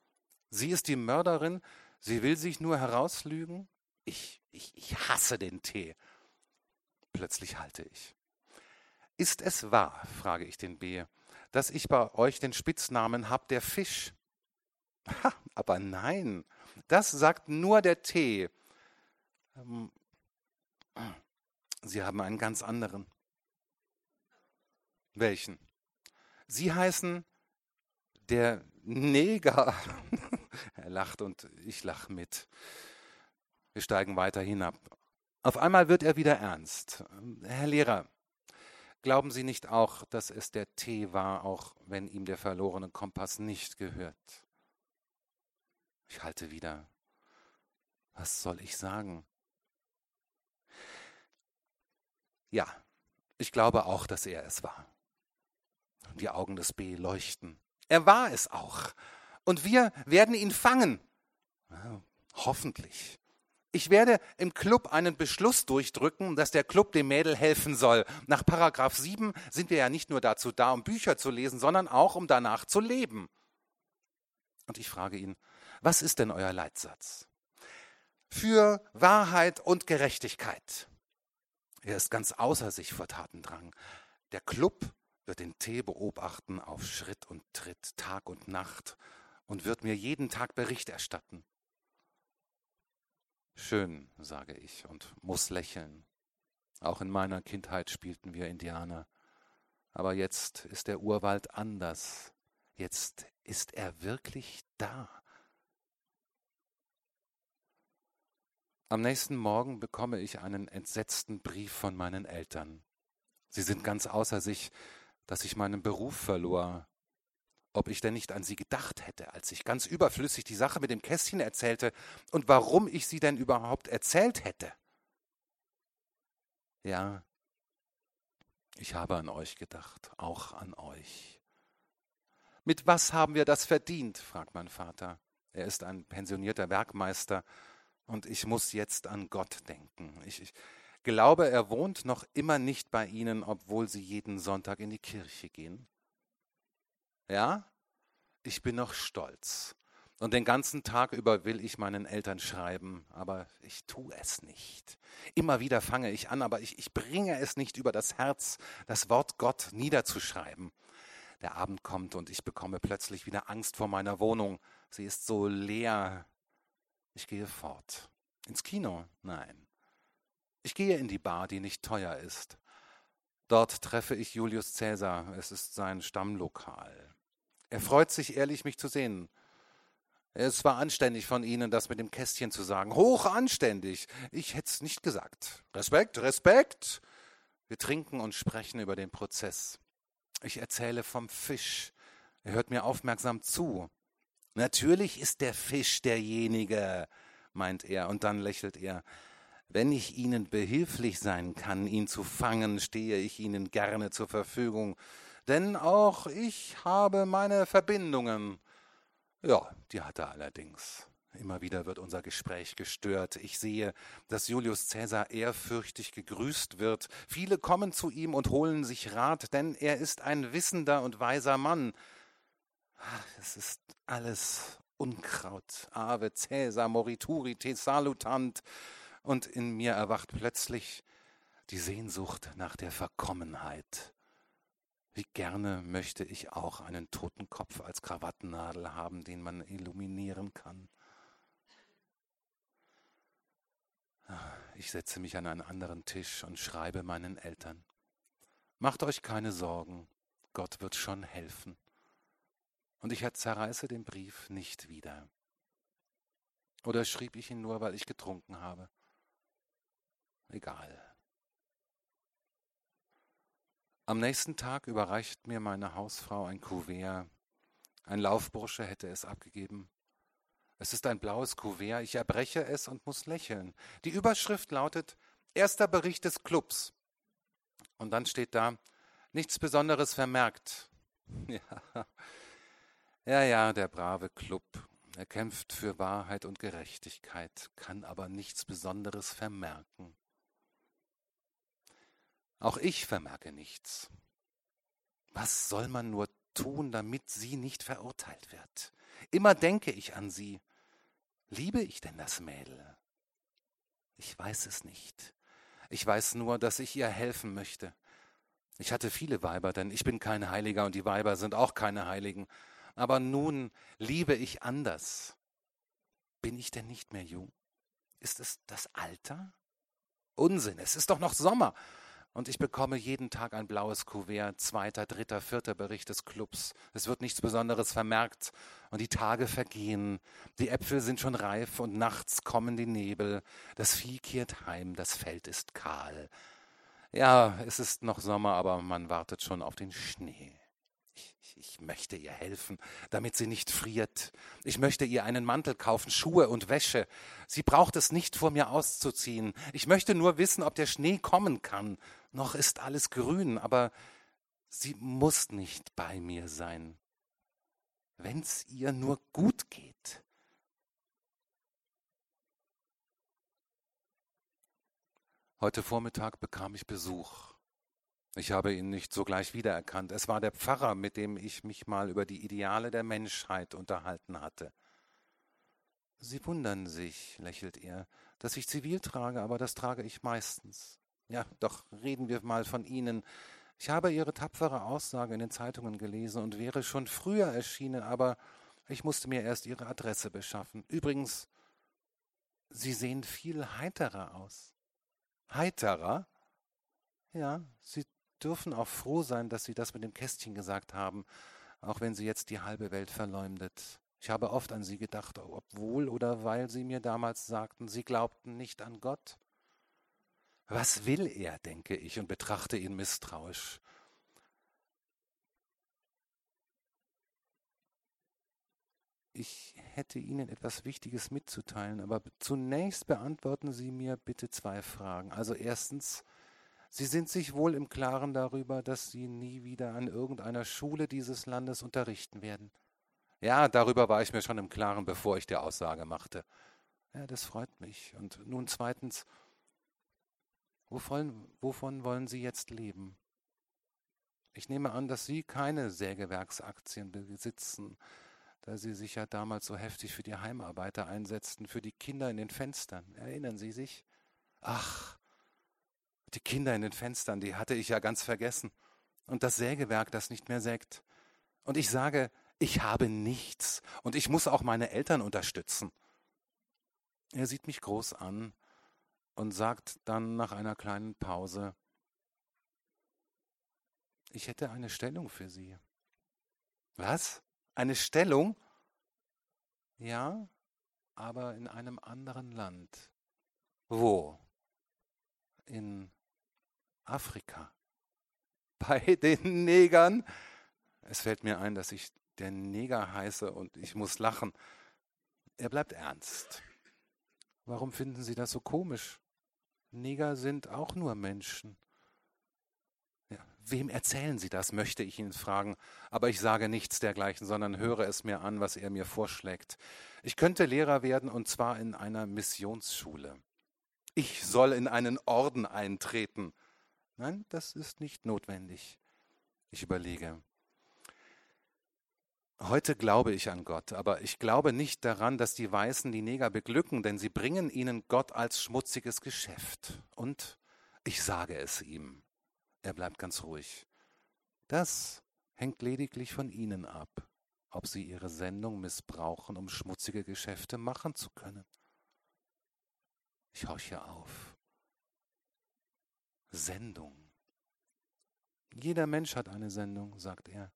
Sie ist die Mörderin, sie will sich nur herauslügen? Ich, ich, ich hasse den Tee. Plötzlich halte ich. Ist es wahr, frage ich den B., dass ich bei euch den Spitznamen hab, der Fisch? Ha, aber nein, das sagt nur der Tee. Ähm, Sie haben einen ganz anderen. Welchen? Sie heißen der Neger. er lacht und ich lach mit. Wir steigen weiter hinab. Auf einmal wird er wieder ernst. Herr Lehrer, glauben Sie nicht auch, dass es der Tee war, auch wenn ihm der verlorene Kompass nicht gehört? Ich halte wieder. Was soll ich sagen? Ja, ich glaube auch, dass er es war. Die Augen des B leuchten. Er war es auch. Und wir werden ihn fangen. Ja, hoffentlich. Ich werde im Club einen Beschluss durchdrücken, dass der Club dem Mädel helfen soll. Nach Paragraph 7 sind wir ja nicht nur dazu da, um Bücher zu lesen, sondern auch, um danach zu leben. Und ich frage ihn, was ist denn euer Leitsatz? Für Wahrheit und Gerechtigkeit. Er ist ganz außer sich vor Tatendrang. Der Club wird den Tee beobachten auf Schritt und Tritt, Tag und Nacht und wird mir jeden Tag Bericht erstatten. Schön, sage ich und muss lächeln. Auch in meiner Kindheit spielten wir Indianer. Aber jetzt ist der Urwald anders. Jetzt ist er wirklich da. Am nächsten Morgen bekomme ich einen entsetzten Brief von meinen Eltern. Sie sind ganz außer sich, dass ich meinen Beruf verlor, ob ich denn nicht an sie gedacht hätte, als ich ganz überflüssig die Sache mit dem Kästchen erzählte und warum ich sie denn überhaupt erzählt hätte. Ja, ich habe an euch gedacht, auch an euch. Mit was haben wir das verdient? fragt mein Vater. Er ist ein pensionierter Werkmeister und ich muss jetzt an Gott denken. Ich, ich glaube, er wohnt noch immer nicht bei Ihnen, obwohl Sie jeden Sonntag in die Kirche gehen. Ja, ich bin noch stolz. Und den ganzen Tag über will ich meinen Eltern schreiben, aber ich tue es nicht. Immer wieder fange ich an, aber ich, ich bringe es nicht über das Herz, das Wort Gott niederzuschreiben. Der Abend kommt und ich bekomme plötzlich wieder Angst vor meiner Wohnung. Sie ist so leer. Ich gehe fort. Ins Kino? Nein. Ich gehe in die Bar, die nicht teuer ist. Dort treffe ich Julius Cäsar. Es ist sein Stammlokal. Er freut sich ehrlich, mich zu sehen. Es war anständig von Ihnen, das mit dem Kästchen zu sagen. Hoch anständig. Ich hätte es nicht gesagt. Respekt, Respekt. Wir trinken und sprechen über den Prozess. Ich erzähle vom Fisch. Er hört mir aufmerksam zu. Natürlich ist der Fisch derjenige, meint er, und dann lächelt er. Wenn ich Ihnen behilflich sein kann, ihn zu fangen, stehe ich Ihnen gerne zur Verfügung denn auch ich habe meine Verbindungen. Ja, die hat er allerdings. Immer wieder wird unser Gespräch gestört. Ich sehe, dass Julius Cäsar ehrfürchtig gegrüßt wird. Viele kommen zu ihm und holen sich Rat, denn er ist ein wissender und weiser Mann. Es ist alles Unkraut. Ave Cäsar morituri te salutant. Und in mir erwacht plötzlich die Sehnsucht nach der Verkommenheit. Wie gerne möchte ich auch einen toten Kopf als Krawattennadel haben, den man illuminieren kann. Ich setze mich an einen anderen Tisch und schreibe meinen Eltern. Macht euch keine Sorgen, Gott wird schon helfen. Und ich zerreiße den Brief nicht wieder. Oder schrieb ich ihn nur, weil ich getrunken habe? Egal. Am nächsten Tag überreicht mir meine Hausfrau ein Kuvert. Ein Laufbursche hätte es abgegeben. Es ist ein blaues Kuvert. Ich erbreche es und muss lächeln. Die Überschrift lautet Erster Bericht des Clubs. Und dann steht da, nichts Besonderes vermerkt. Ja, ja, ja der brave Club. Er kämpft für Wahrheit und Gerechtigkeit, kann aber nichts Besonderes vermerken. Auch ich vermerke nichts. Was soll man nur tun, damit sie nicht verurteilt wird? Immer denke ich an sie. Liebe ich denn das Mädel? Ich weiß es nicht. Ich weiß nur, dass ich ihr helfen möchte. Ich hatte viele Weiber, denn ich bin kein Heiliger und die Weiber sind auch keine Heiligen. Aber nun liebe ich anders. Bin ich denn nicht mehr jung? Ist es das Alter? Unsinn, es ist doch noch Sommer. Und ich bekomme jeden Tag ein blaues Kuvert, zweiter, dritter, vierter Bericht des Clubs. Es wird nichts Besonderes vermerkt und die Tage vergehen. Die Äpfel sind schon reif und nachts kommen die Nebel. Das Vieh kehrt heim, das Feld ist kahl. Ja, es ist noch Sommer, aber man wartet schon auf den Schnee. Ich möchte ihr helfen, damit sie nicht friert. Ich möchte ihr einen Mantel kaufen, Schuhe und Wäsche. Sie braucht es nicht vor mir auszuziehen. Ich möchte nur wissen, ob der Schnee kommen kann. Noch ist alles grün, aber sie muss nicht bei mir sein. Wenn's ihr nur gut geht. Heute Vormittag bekam ich Besuch. Ich habe ihn nicht sogleich wiedererkannt. Es war der Pfarrer, mit dem ich mich mal über die Ideale der Menschheit unterhalten hatte. Sie wundern sich, lächelt er, dass ich zivil trage, aber das trage ich meistens. Ja, doch reden wir mal von Ihnen. Ich habe Ihre tapfere Aussage in den Zeitungen gelesen und wäre schon früher erschienen, aber ich musste mir erst Ihre Adresse beschaffen. Übrigens, Sie sehen viel heiterer aus. Heiterer? Ja, Sie dürfen auch froh sein, dass Sie das mit dem Kästchen gesagt haben, auch wenn Sie jetzt die halbe Welt verleumdet. Ich habe oft an Sie gedacht, obwohl oder weil Sie mir damals sagten, Sie glaubten nicht an Gott. Was will er, denke ich, und betrachte ihn misstrauisch. Ich hätte Ihnen etwas Wichtiges mitzuteilen, aber zunächst beantworten Sie mir bitte zwei Fragen. Also erstens, Sie sind sich wohl im Klaren darüber, dass Sie nie wieder an irgendeiner Schule dieses Landes unterrichten werden. Ja, darüber war ich mir schon im Klaren, bevor ich die Aussage machte. Ja, das freut mich. Und nun zweitens, wovon, wovon wollen Sie jetzt leben? Ich nehme an, dass Sie keine Sägewerksaktien besitzen, da Sie sich ja damals so heftig für die Heimarbeiter einsetzten, für die Kinder in den Fenstern. Erinnern Sie sich? Ach, die Kinder in den Fenstern, die hatte ich ja ganz vergessen. Und das Sägewerk, das nicht mehr sägt. Und ich sage, ich habe nichts und ich muss auch meine Eltern unterstützen. Er sieht mich groß an und sagt dann nach einer kleinen Pause, ich hätte eine Stellung für Sie. Was? Eine Stellung? Ja, aber in einem anderen Land. Wo? In Afrika. Bei den Negern. Es fällt mir ein, dass ich der Neger heiße und ich muss lachen. Er bleibt ernst. Warum finden Sie das so komisch? Neger sind auch nur Menschen. Ja, wem erzählen Sie das, möchte ich ihn fragen, aber ich sage nichts dergleichen, sondern höre es mir an, was er mir vorschlägt. Ich könnte Lehrer werden und zwar in einer Missionsschule. Ich soll in einen Orden eintreten. Nein, das ist nicht notwendig. Ich überlege. Heute glaube ich an Gott, aber ich glaube nicht daran, dass die Weißen die Neger beglücken, denn sie bringen ihnen Gott als schmutziges Geschäft. Und ich sage es ihm. Er bleibt ganz ruhig. Das hängt lediglich von ihnen ab, ob sie ihre Sendung missbrauchen, um schmutzige Geschäfte machen zu können. Ich horche auf. Sendung. Jeder Mensch hat eine Sendung, sagt er.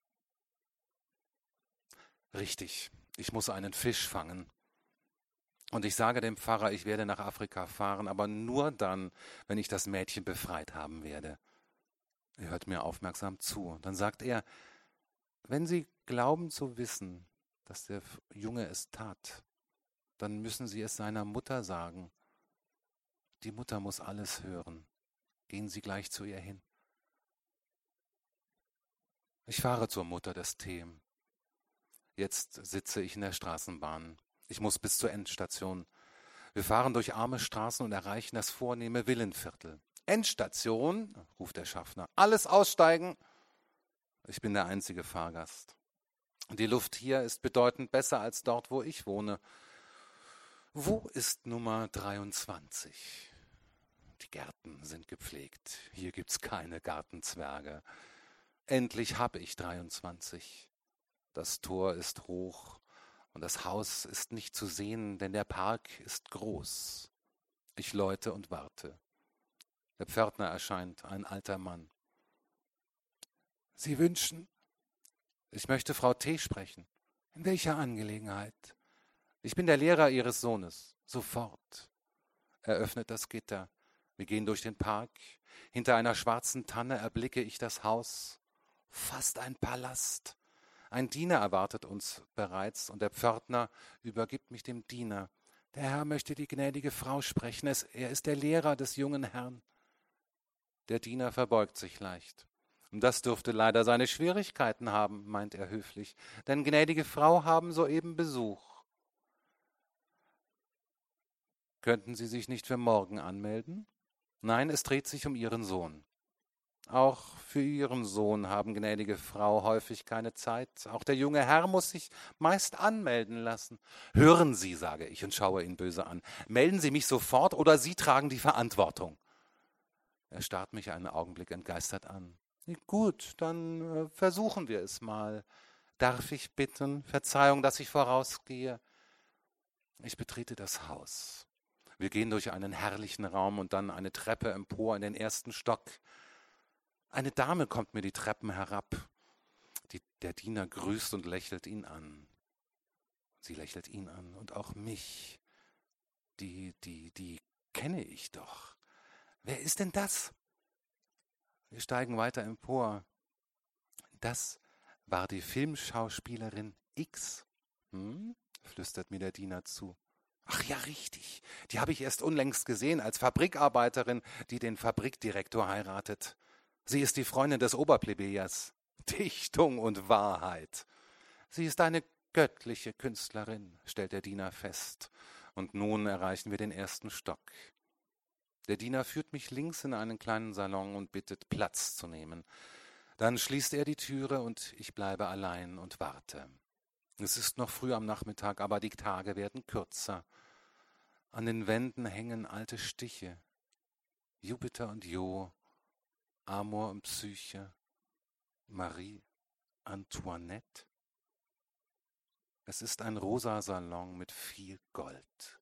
Richtig, ich muss einen Fisch fangen. Und ich sage dem Pfarrer, ich werde nach Afrika fahren, aber nur dann, wenn ich das Mädchen befreit haben werde. Er hört mir aufmerksam zu. Dann sagt er, wenn Sie glauben zu wissen, dass der Junge es tat, dann müssen Sie es seiner Mutter sagen. Die Mutter muss alles hören. Gehen Sie gleich zu ihr hin. Ich fahre zur Mutter des T. Jetzt sitze ich in der Straßenbahn. Ich muss bis zur Endstation. Wir fahren durch arme Straßen und erreichen das vornehme Villenviertel. Endstation, ruft der Schaffner. Alles aussteigen. Ich bin der einzige Fahrgast. Die Luft hier ist bedeutend besser als dort, wo ich wohne. Wo ist Nummer 23? Die Gärten sind gepflegt. Hier gibt's keine Gartenzwerge. Endlich habe ich 23. Das Tor ist hoch und das Haus ist nicht zu sehen, denn der Park ist groß. Ich läute und warte. Der Pförtner erscheint, ein alter Mann. Sie wünschen? Ich möchte Frau T. sprechen. In welcher Angelegenheit? Ich bin der Lehrer Ihres Sohnes. Sofort. Er öffnet das Gitter. Wir gehen durch den Park. Hinter einer schwarzen Tanne erblicke ich das Haus. Fast ein Palast. Ein Diener erwartet uns bereits und der Pförtner übergibt mich dem Diener. Der Herr möchte die gnädige Frau sprechen. er ist der Lehrer des jungen Herrn. Der Diener verbeugt sich leicht. Und das dürfte leider seine Schwierigkeiten haben, meint er höflich, denn gnädige Frau haben soeben Besuch. Könnten Sie sich nicht für morgen anmelden? Nein, es dreht sich um Ihren Sohn. Auch für Ihren Sohn haben gnädige Frau häufig keine Zeit. Auch der junge Herr muss sich meist anmelden lassen. Hören Sie, sage ich und schaue ihn böse an. Melden Sie mich sofort oder Sie tragen die Verantwortung. Er starrt mich einen Augenblick entgeistert an. Gut, dann äh, versuchen wir es mal. Darf ich bitten, Verzeihung, dass ich vorausgehe? Ich betrete das Haus. Wir gehen durch einen herrlichen Raum und dann eine Treppe empor in den ersten Stock. Eine Dame kommt mir die Treppen herab. Die, der Diener grüßt und lächelt ihn an. Sie lächelt ihn an und auch mich. Die, die, die kenne ich doch. Wer ist denn das? Wir steigen weiter empor. Das war die Filmschauspielerin X. Hm? flüstert mir der Diener zu. Ach ja, richtig. Die habe ich erst unlängst gesehen als Fabrikarbeiterin, die den Fabrikdirektor heiratet. Sie ist die Freundin des Oberplebejers. Dichtung und Wahrheit. Sie ist eine göttliche Künstlerin, stellt der Diener fest. Und nun erreichen wir den ersten Stock. Der Diener führt mich links in einen kleinen Salon und bittet, Platz zu nehmen. Dann schließt er die Türe und ich bleibe allein und warte. Es ist noch früh am Nachmittag, aber die Tage werden kürzer. An den Wänden hängen alte Stiche. Jupiter und Jo, Amor und Psyche, Marie Antoinette. Es ist ein rosa Salon mit viel Gold.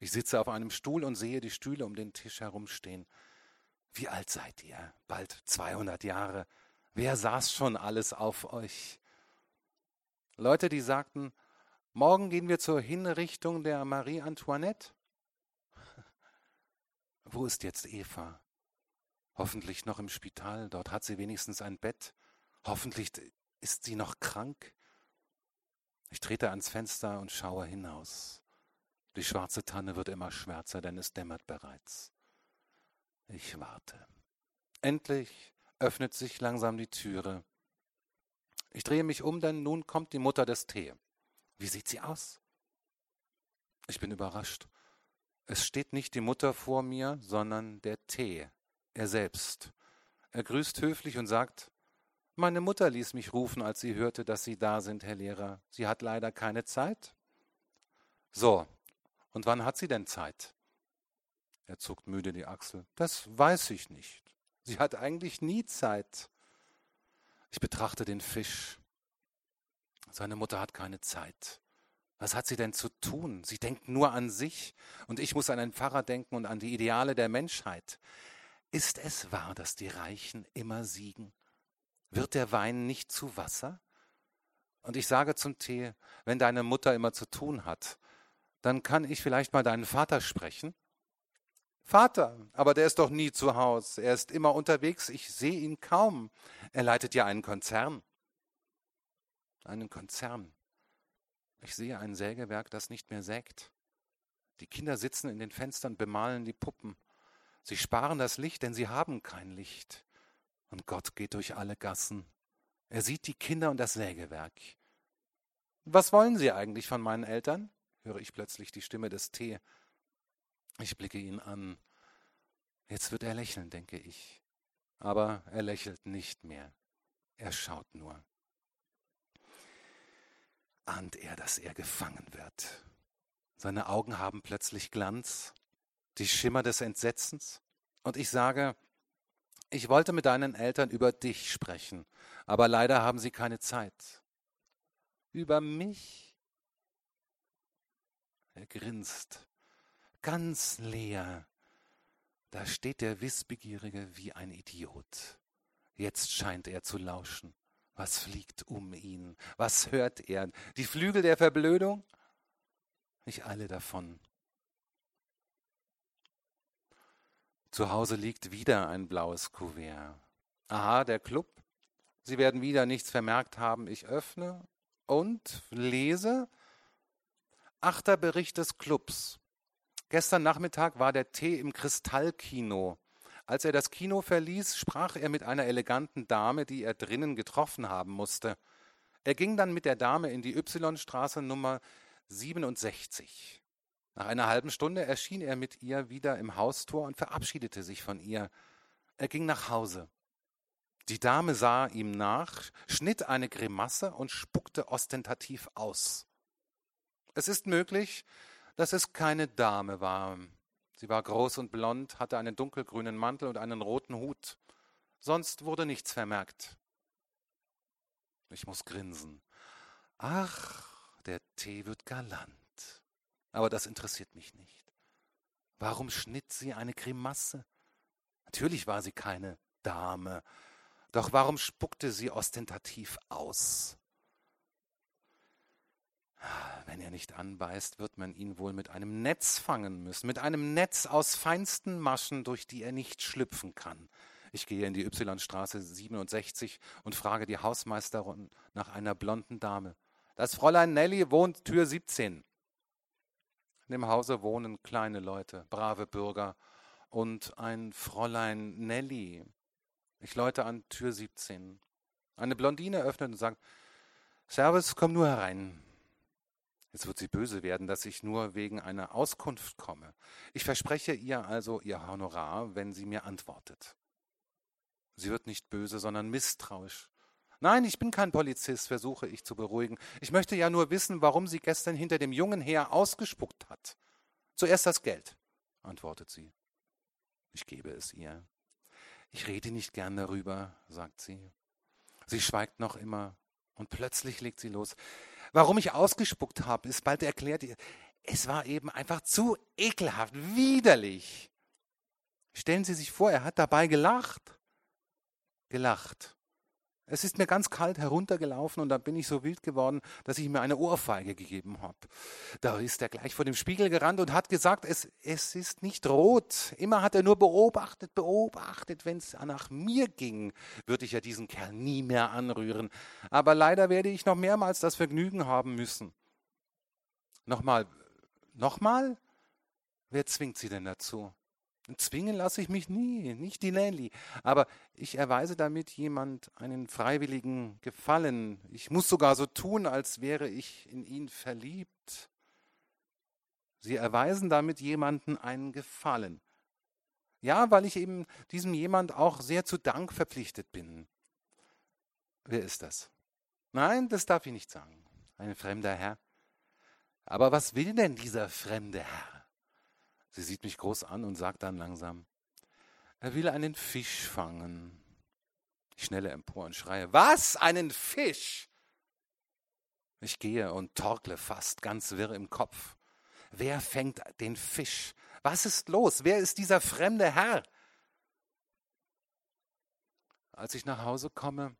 Ich sitze auf einem Stuhl und sehe die Stühle um den Tisch herumstehen. Wie alt seid ihr? Bald 200 Jahre. Wer saß schon alles auf euch? Leute, die sagten, morgen gehen wir zur Hinrichtung der Marie Antoinette. Wo ist jetzt Eva? Hoffentlich noch im Spital, dort hat sie wenigstens ein Bett. Hoffentlich ist sie noch krank. Ich trete ans Fenster und schaue hinaus. Die schwarze Tanne wird immer schwärzer, denn es dämmert bereits. Ich warte. Endlich öffnet sich langsam die Türe. Ich drehe mich um, denn nun kommt die Mutter des Tee. Wie sieht sie aus? Ich bin überrascht. Es steht nicht die Mutter vor mir, sondern der Tee, er selbst. Er grüßt höflich und sagt, meine Mutter ließ mich rufen, als sie hörte, dass Sie da sind, Herr Lehrer. Sie hat leider keine Zeit. So, und wann hat sie denn Zeit? Er zuckt müde die Achsel. Das weiß ich nicht. Sie hat eigentlich nie Zeit. Ich betrachte den Fisch. Seine Mutter hat keine Zeit. Was hat sie denn zu tun? Sie denkt nur an sich und ich muss an einen Pfarrer denken und an die Ideale der Menschheit. Ist es wahr, dass die Reichen immer siegen? Wird der Wein nicht zu Wasser? Und ich sage zum Tee, wenn deine Mutter immer zu tun hat, dann kann ich vielleicht mal deinen Vater sprechen. Vater, aber der ist doch nie zu Hause. Er ist immer unterwegs. Ich sehe ihn kaum. Er leitet ja einen Konzern. Einen Konzern. Ich sehe ein Sägewerk, das nicht mehr sägt. Die Kinder sitzen in den Fenstern, bemalen die Puppen. Sie sparen das Licht, denn sie haben kein Licht. Und Gott geht durch alle Gassen. Er sieht die Kinder und das Sägewerk. Was wollen Sie eigentlich von meinen Eltern? höre ich plötzlich die Stimme des T. Ich blicke ihn an. Jetzt wird er lächeln, denke ich. Aber er lächelt nicht mehr. Er schaut nur. Ahnt er, dass er gefangen wird? Seine Augen haben plötzlich Glanz, die Schimmer des Entsetzens. Und ich sage, ich wollte mit deinen Eltern über dich sprechen, aber leider haben sie keine Zeit. Über mich? Er grinst, ganz leer. Da steht der Wissbegierige wie ein Idiot. Jetzt scheint er zu lauschen. Was fliegt um ihn? Was hört er? Die Flügel der Verblödung? Ich eile davon. Zu Hause liegt wieder ein blaues Kuvert. Aha, der Club. Sie werden wieder nichts vermerkt haben. Ich öffne und lese. Achter Bericht des Clubs. Gestern Nachmittag war der Tee im Kristallkino. Als er das Kino verließ, sprach er mit einer eleganten Dame, die er drinnen getroffen haben musste. Er ging dann mit der Dame in die Y-Straße Nummer 67. Nach einer halben Stunde erschien er mit ihr wieder im Haustor und verabschiedete sich von ihr. Er ging nach Hause. Die Dame sah ihm nach, schnitt eine Grimasse und spuckte ostentativ aus. Es ist möglich, dass es keine Dame war. Sie war groß und blond, hatte einen dunkelgrünen Mantel und einen roten Hut. Sonst wurde nichts vermerkt. Ich muss grinsen. Ach, der Tee wird galant. Aber das interessiert mich nicht. Warum schnitt sie eine Grimasse? Natürlich war sie keine Dame. Doch warum spuckte sie ostentativ aus? Wenn er nicht anbeißt, wird man ihn wohl mit einem Netz fangen müssen, mit einem Netz aus feinsten Maschen, durch die er nicht schlüpfen kann. Ich gehe in die Y-Straße 67 und frage die Hausmeisterin nach einer blonden Dame. Das Fräulein Nelly wohnt Tür 17. In dem Hause wohnen kleine Leute, brave Bürger und ein Fräulein Nelly. Ich läute an Tür 17. Eine Blondine öffnet und sagt, Servus, komm nur herein. Jetzt wird sie böse werden, dass ich nur wegen einer Auskunft komme. Ich verspreche ihr also ihr Honorar, wenn sie mir antwortet. Sie wird nicht böse, sondern misstrauisch. Nein, ich bin kein Polizist, versuche ich zu beruhigen. Ich möchte ja nur wissen, warum sie gestern hinter dem Jungen her ausgespuckt hat. Zuerst das Geld, antwortet sie. Ich gebe es ihr. Ich rede nicht gern darüber, sagt sie. Sie schweigt noch immer und plötzlich legt sie los. Warum ich ausgespuckt habe, ist bald erklärt. Es war eben einfach zu ekelhaft, widerlich. Stellen Sie sich vor, er hat dabei gelacht. Gelacht. Es ist mir ganz kalt heruntergelaufen und dann bin ich so wild geworden, dass ich mir eine Ohrfeige gegeben habe. Da ist er gleich vor dem Spiegel gerannt und hat gesagt, es, es ist nicht rot. Immer hat er nur beobachtet, beobachtet. Wenn es nach mir ging, würde ich ja diesen Kerl nie mehr anrühren. Aber leider werde ich noch mehrmals das Vergnügen haben müssen. Nochmal, nochmal? Wer zwingt Sie denn dazu? Zwingen lasse ich mich nie, nicht die Nelly. Aber ich erweise damit jemand einen freiwilligen Gefallen. Ich muss sogar so tun, als wäre ich in ihn verliebt. Sie erweisen damit jemanden einen Gefallen. Ja, weil ich eben diesem jemand auch sehr zu Dank verpflichtet bin. Wer ist das? Nein, das darf ich nicht sagen. Ein fremder Herr. Aber was will denn dieser fremde Herr? Sie sieht mich groß an und sagt dann langsam, er will einen Fisch fangen. Ich schnelle empor und schreie, was? Einen Fisch? Ich gehe und torkle fast ganz wirr im Kopf. Wer fängt den Fisch? Was ist los? Wer ist dieser fremde Herr? Als ich nach Hause komme,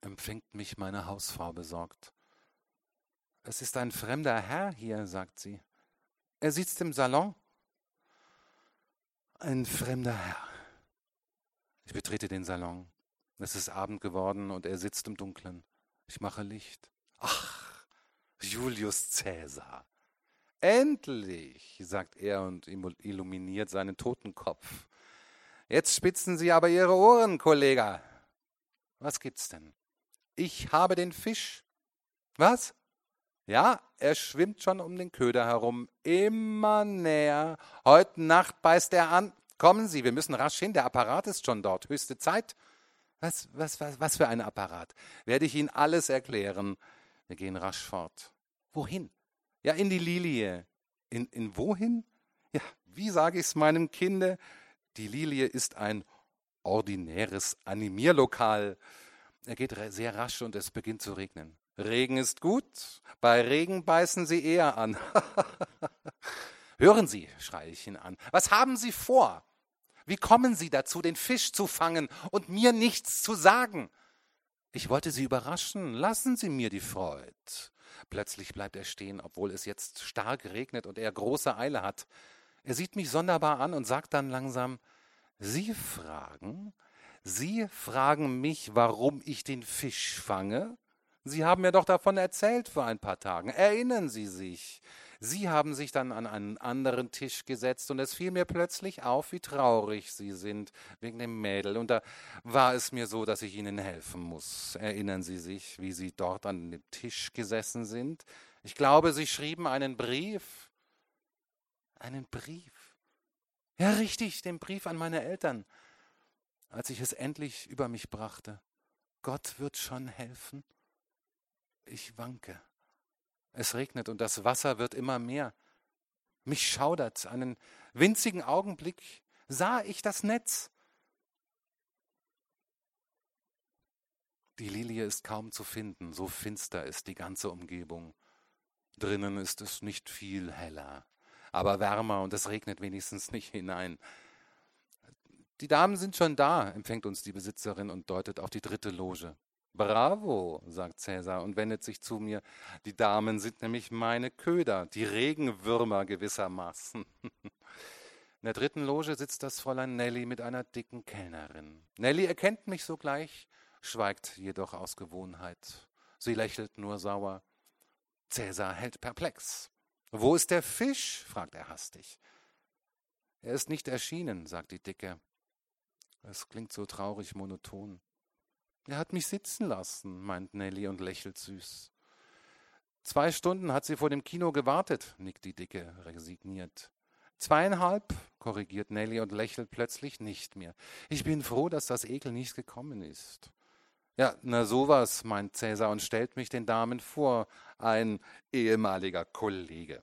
empfängt mich meine Hausfrau besorgt. Es ist ein fremder Herr hier, sagt sie. Er sitzt im Salon Ein fremder Herr. Ich betrete den Salon. Es ist Abend geworden und er sitzt im Dunkeln. Ich mache Licht. Ach, Julius Cäsar. Endlich, sagt er und illuminiert seinen Totenkopf. Jetzt spitzen Sie aber Ihre Ohren, Kollege. Was gibt's denn? Ich habe den Fisch. Was? Ja, er schwimmt schon um den Köder herum, immer näher. Heute Nacht beißt er an. Kommen Sie, wir müssen rasch hin, der Apparat ist schon dort. Höchste Zeit. Was, was, was, was für ein Apparat? Werde ich Ihnen alles erklären. Wir gehen rasch fort. Wohin? Ja, in die Lilie. In, in wohin? Ja, wie sage ich es meinem Kinde? Die Lilie ist ein ordinäres Animierlokal. Er geht sehr rasch und es beginnt zu regnen. Regen ist gut, bei Regen beißen Sie eher an. Hören Sie, schreie ich ihn an, was haben Sie vor? Wie kommen Sie dazu, den Fisch zu fangen und mir nichts zu sagen? Ich wollte Sie überraschen, lassen Sie mir die Freude. Plötzlich bleibt er stehen, obwohl es jetzt stark regnet und er große Eile hat. Er sieht mich sonderbar an und sagt dann langsam Sie fragen, Sie fragen mich, warum ich den Fisch fange? Sie haben mir doch davon erzählt vor ein paar Tagen. Erinnern Sie sich? Sie haben sich dann an einen anderen Tisch gesetzt und es fiel mir plötzlich auf, wie traurig Sie sind wegen dem Mädel. Und da war es mir so, dass ich Ihnen helfen muss. Erinnern Sie sich, wie Sie dort an dem Tisch gesessen sind? Ich glaube, Sie schrieben einen Brief. Einen Brief. Ja, richtig, den Brief an meine Eltern. Als ich es endlich über mich brachte. Gott wird schon helfen. Ich wanke. Es regnet und das Wasser wird immer mehr. Mich schaudert. Einen winzigen Augenblick sah ich das Netz. Die Lilie ist kaum zu finden, so finster ist die ganze Umgebung. Drinnen ist es nicht viel heller, aber wärmer und es regnet wenigstens nicht hinein. Die Damen sind schon da, empfängt uns die Besitzerin und deutet auf die dritte Loge. Bravo, sagt Cäsar und wendet sich zu mir. Die Damen sind nämlich meine Köder, die Regenwürmer gewissermaßen. In der dritten Loge sitzt das Fräulein Nelly mit einer dicken Kellnerin. Nelly erkennt mich sogleich, schweigt jedoch aus Gewohnheit. Sie lächelt nur sauer. Cäsar hält perplex. Wo ist der Fisch? fragt er hastig. Er ist nicht erschienen, sagt die Dicke. Es klingt so traurig monoton. Er hat mich sitzen lassen, meint Nelly und lächelt süß. Zwei Stunden hat sie vor dem Kino gewartet, nickt die Dicke resigniert. Zweieinhalb, korrigiert Nelly und lächelt plötzlich nicht mehr. Ich bin froh, dass das Ekel nicht gekommen ist. Ja, na sowas, meint Cäsar und stellt mich den Damen vor, ein ehemaliger Kollege.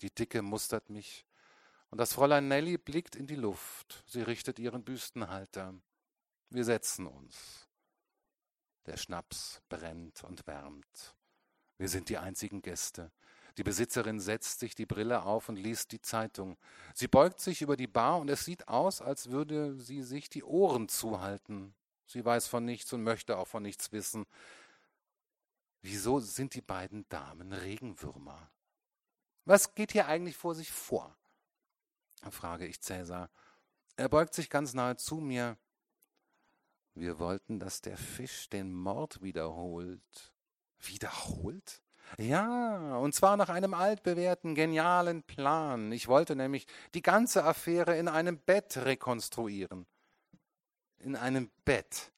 Die Dicke mustert mich, und das Fräulein Nelly blickt in die Luft. Sie richtet ihren Büstenhalter. Wir setzen uns. Der Schnaps brennt und wärmt. Wir sind die einzigen Gäste. Die Besitzerin setzt sich die Brille auf und liest die Zeitung. Sie beugt sich über die Bar und es sieht aus, als würde sie sich die Ohren zuhalten. Sie weiß von nichts und möchte auch von nichts wissen. Wieso sind die beiden Damen Regenwürmer? Was geht hier eigentlich vor sich vor? frage ich Cäsar. Er beugt sich ganz nahe zu mir. Wir wollten, dass der Fisch den Mord wiederholt. Wiederholt? Ja, und zwar nach einem altbewährten, genialen Plan. Ich wollte nämlich die ganze Affäre in einem Bett rekonstruieren. In einem Bett.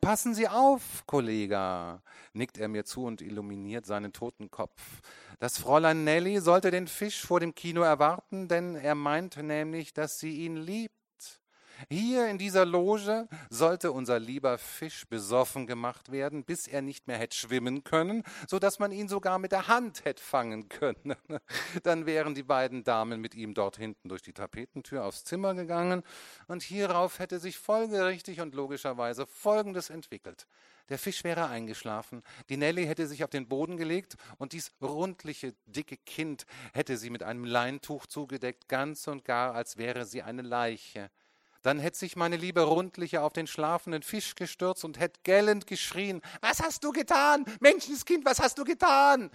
Passen Sie auf, Kollege, nickt er mir zu und illuminiert seinen toten Kopf. Das Fräulein Nelly sollte den Fisch vor dem Kino erwarten, denn er meint nämlich, dass sie ihn liebt. Hier in dieser Loge sollte unser lieber Fisch besoffen gemacht werden, bis er nicht mehr hätte schwimmen können, so dass man ihn sogar mit der Hand hätte fangen können. Dann wären die beiden Damen mit ihm dort hinten durch die Tapetentür aufs Zimmer gegangen, und hierauf hätte sich folgerichtig und logischerweise Folgendes entwickelt. Der Fisch wäre eingeschlafen, die Nelly hätte sich auf den Boden gelegt und dies rundliche, dicke Kind hätte sie mit einem Leintuch zugedeckt, ganz und gar, als wäre sie eine Leiche. Dann hätte sich meine liebe Rundliche auf den schlafenden Fisch gestürzt und hätte gellend geschrien, was hast du getan? Menschenskind, was hast du getan?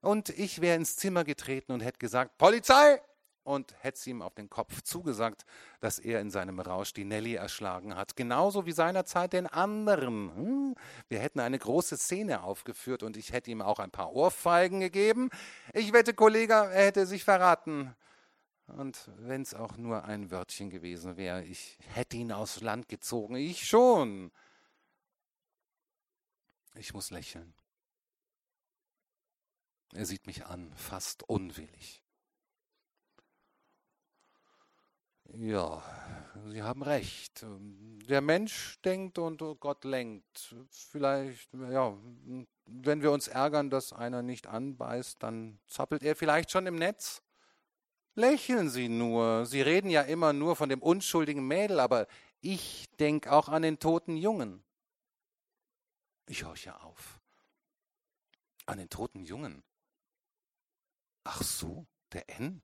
Und ich wäre ins Zimmer getreten und hätte gesagt, Polizei, und hätte sie ihm auf den Kopf zugesagt, dass er in seinem Rausch die Nelly erschlagen hat. Genauso wie seinerzeit den anderen. Hm? Wir hätten eine große Szene aufgeführt und ich hätte ihm auch ein paar Ohrfeigen gegeben. Ich wette, Kollege, er hätte sich verraten. Und wenn es auch nur ein Wörtchen gewesen wäre, ich hätte ihn aufs Land gezogen. Ich schon. Ich muss lächeln. Er sieht mich an, fast unwillig. Ja, Sie haben recht. Der Mensch denkt und Gott lenkt. Vielleicht, ja, wenn wir uns ärgern, dass einer nicht anbeißt, dann zappelt er vielleicht schon im Netz. Lächeln Sie nur. Sie reden ja immer nur von dem unschuldigen Mädel, aber ich denke auch an den toten Jungen. Ich horche auf. An den toten Jungen. Ach so, der N?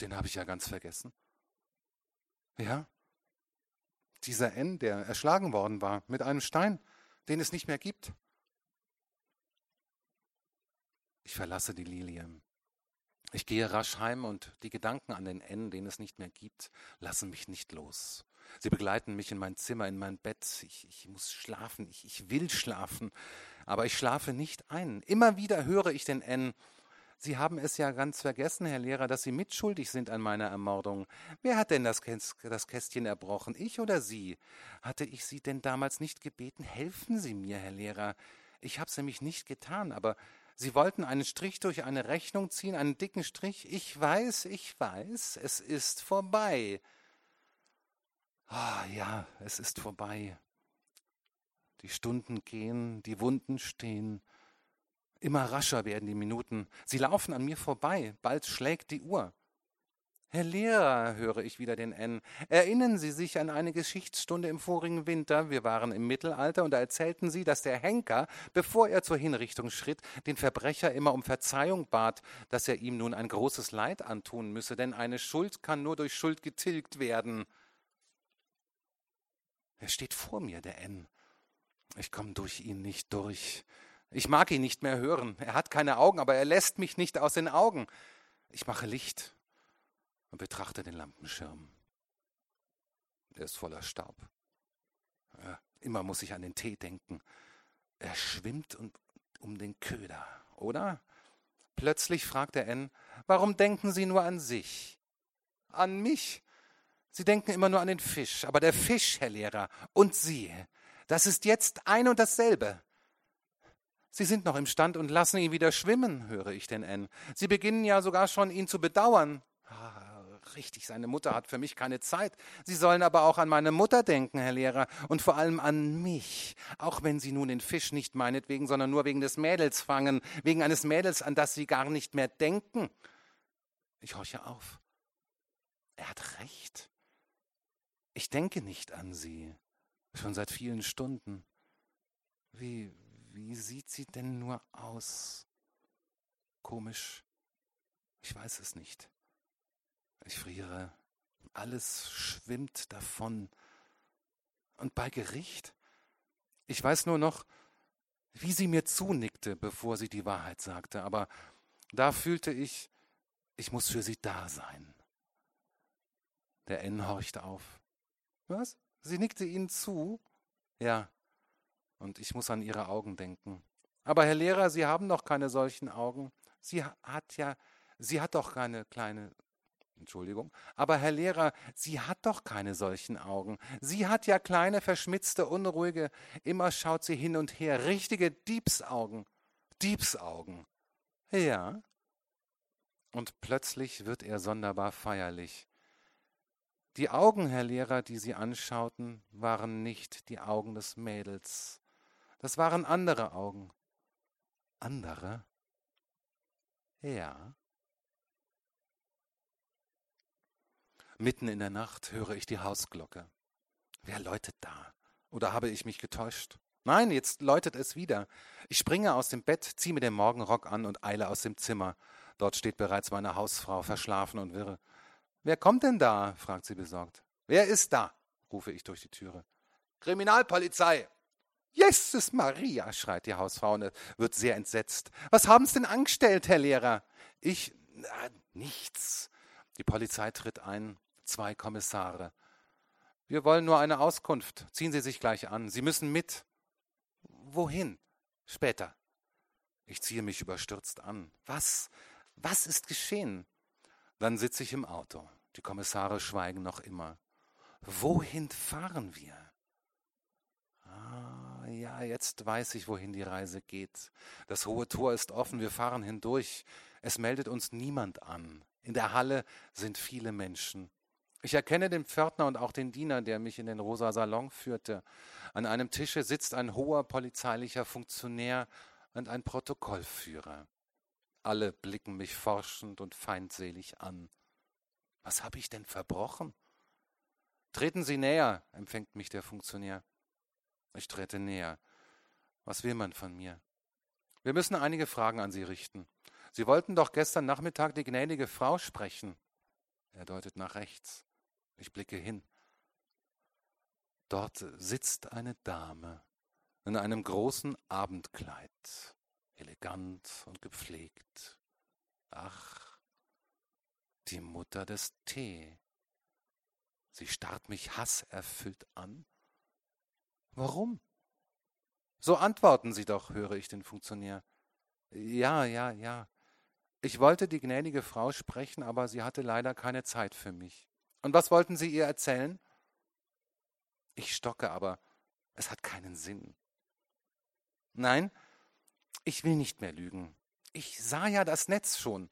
Den habe ich ja ganz vergessen. Ja, dieser N, der erschlagen worden war mit einem Stein, den es nicht mehr gibt. Ich verlasse die Lilie. Ich gehe rasch heim und die Gedanken an den N, den es nicht mehr gibt, lassen mich nicht los. Sie begleiten mich in mein Zimmer, in mein Bett. Ich, ich muss schlafen, ich, ich will schlafen, aber ich schlafe nicht ein. Immer wieder höre ich den N, Sie haben es ja ganz vergessen, Herr Lehrer, dass Sie mitschuldig sind an meiner Ermordung. Wer hat denn das, das Kästchen erbrochen, ich oder Sie? Hatte ich Sie denn damals nicht gebeten? Helfen Sie mir, Herr Lehrer. Ich hab's nämlich nicht getan, aber Sie wollten einen Strich durch eine Rechnung ziehen, einen dicken Strich. Ich weiß, ich weiß, es ist vorbei. Ah ja, es ist vorbei. Die Stunden gehen, die Wunden stehen. Immer rascher werden die Minuten. Sie laufen an mir vorbei. Bald schlägt die Uhr. Herr Lehrer, höre ich wieder den N. Erinnern Sie sich an eine Geschichtsstunde im vorigen Winter? Wir waren im Mittelalter und da erzählten Sie, dass der Henker, bevor er zur Hinrichtung schritt, den Verbrecher immer um Verzeihung bat, dass er ihm nun ein großes Leid antun müsse, denn eine Schuld kann nur durch Schuld getilgt werden. Er steht vor mir, der N. Ich komme durch ihn nicht durch. Ich mag ihn nicht mehr hören. Er hat keine Augen, aber er lässt mich nicht aus den Augen. Ich mache Licht und betrachte den Lampenschirm. Er ist voller Staub. Ja, immer muss ich an den Tee denken. Er schwimmt um den Köder, oder? Plötzlich fragt der N, warum denken Sie nur an sich? An mich? Sie denken immer nur an den Fisch, aber der Fisch, Herr Lehrer, und Sie, das ist jetzt ein und dasselbe. Sie sind noch im Stand und lassen ihn wieder schwimmen, höre ich den N. Sie beginnen ja sogar schon, ihn zu bedauern. Ah, richtig, seine Mutter hat für mich keine Zeit. Sie sollen aber auch an meine Mutter denken, Herr Lehrer, und vor allem an mich, auch wenn Sie nun den Fisch nicht meinetwegen, sondern nur wegen des Mädels fangen, wegen eines Mädels, an das Sie gar nicht mehr denken. Ich horche auf. Er hat recht. Ich denke nicht an Sie, schon seit vielen Stunden. Wie, wie sieht sie denn nur aus? Komisch. Ich weiß es nicht. Ich friere. Alles schwimmt davon. Und bei Gericht? Ich weiß nur noch, wie sie mir zunickte, bevor sie die Wahrheit sagte, aber da fühlte ich, ich muss für sie da sein. Der N horchte auf. Was? Sie nickte Ihnen zu? Ja, und ich muss an Ihre Augen denken. Aber Herr Lehrer, Sie haben doch keine solchen Augen. Sie hat ja, sie hat doch keine kleine, Entschuldigung, aber Herr Lehrer, sie hat doch keine solchen Augen. Sie hat ja kleine, verschmitzte, unruhige, immer schaut sie hin und her, richtige Diebsaugen. Diebsaugen. Ja. Und plötzlich wird er sonderbar feierlich. Die Augen, Herr Lehrer, die sie anschauten, waren nicht die Augen des Mädels, das waren andere Augen. Andere? Ja. Mitten in der Nacht höre ich die Hausglocke. Wer läutet da? Oder habe ich mich getäuscht? Nein, jetzt läutet es wieder. Ich springe aus dem Bett, ziehe mir den Morgenrock an und eile aus dem Zimmer. Dort steht bereits meine Hausfrau, verschlafen und wirre. Wer kommt denn da? fragt sie besorgt. Wer ist da? rufe ich durch die Türe. Kriminalpolizei, Jesus Maria, schreit die Hausfrau und wird sehr entsetzt. Was haben Sie denn angestellt, Herr Lehrer? Ich, Na, nichts. Die Polizei tritt ein, zwei Kommissare. Wir wollen nur eine Auskunft. Ziehen Sie sich gleich an. Sie müssen mit. Wohin? Später. Ich ziehe mich überstürzt an. Was? Was ist geschehen? Dann sitze ich im Auto. Die Kommissare schweigen noch immer. Wohin fahren wir? Ah, ja, jetzt weiß ich, wohin die Reise geht. Das hohe Tor ist offen, wir fahren hindurch. Es meldet uns niemand an. In der Halle sind viele Menschen. Ich erkenne den Pförtner und auch den Diener, der mich in den rosa Salon führte. An einem Tische sitzt ein hoher polizeilicher Funktionär und ein Protokollführer. Alle blicken mich forschend und feindselig an. Was habe ich denn verbrochen? Treten Sie näher, empfängt mich der Funktionär. Ich trete näher. Was will man von mir? Wir müssen einige Fragen an Sie richten. Sie wollten doch gestern Nachmittag die gnädige Frau sprechen. Er deutet nach rechts. Ich blicke hin. Dort sitzt eine Dame in einem großen Abendkleid, elegant und gepflegt. Ach, die Mutter des Tee. Sie starrt mich hasserfüllt an. Warum? So antworten Sie doch, höre ich den Funktionär. Ja, ja, ja. Ich wollte die gnädige Frau sprechen, aber sie hatte leider keine Zeit für mich. Und was wollten Sie ihr erzählen? Ich stocke, aber es hat keinen Sinn. Nein, ich will nicht mehr lügen. Ich sah ja das Netz schon.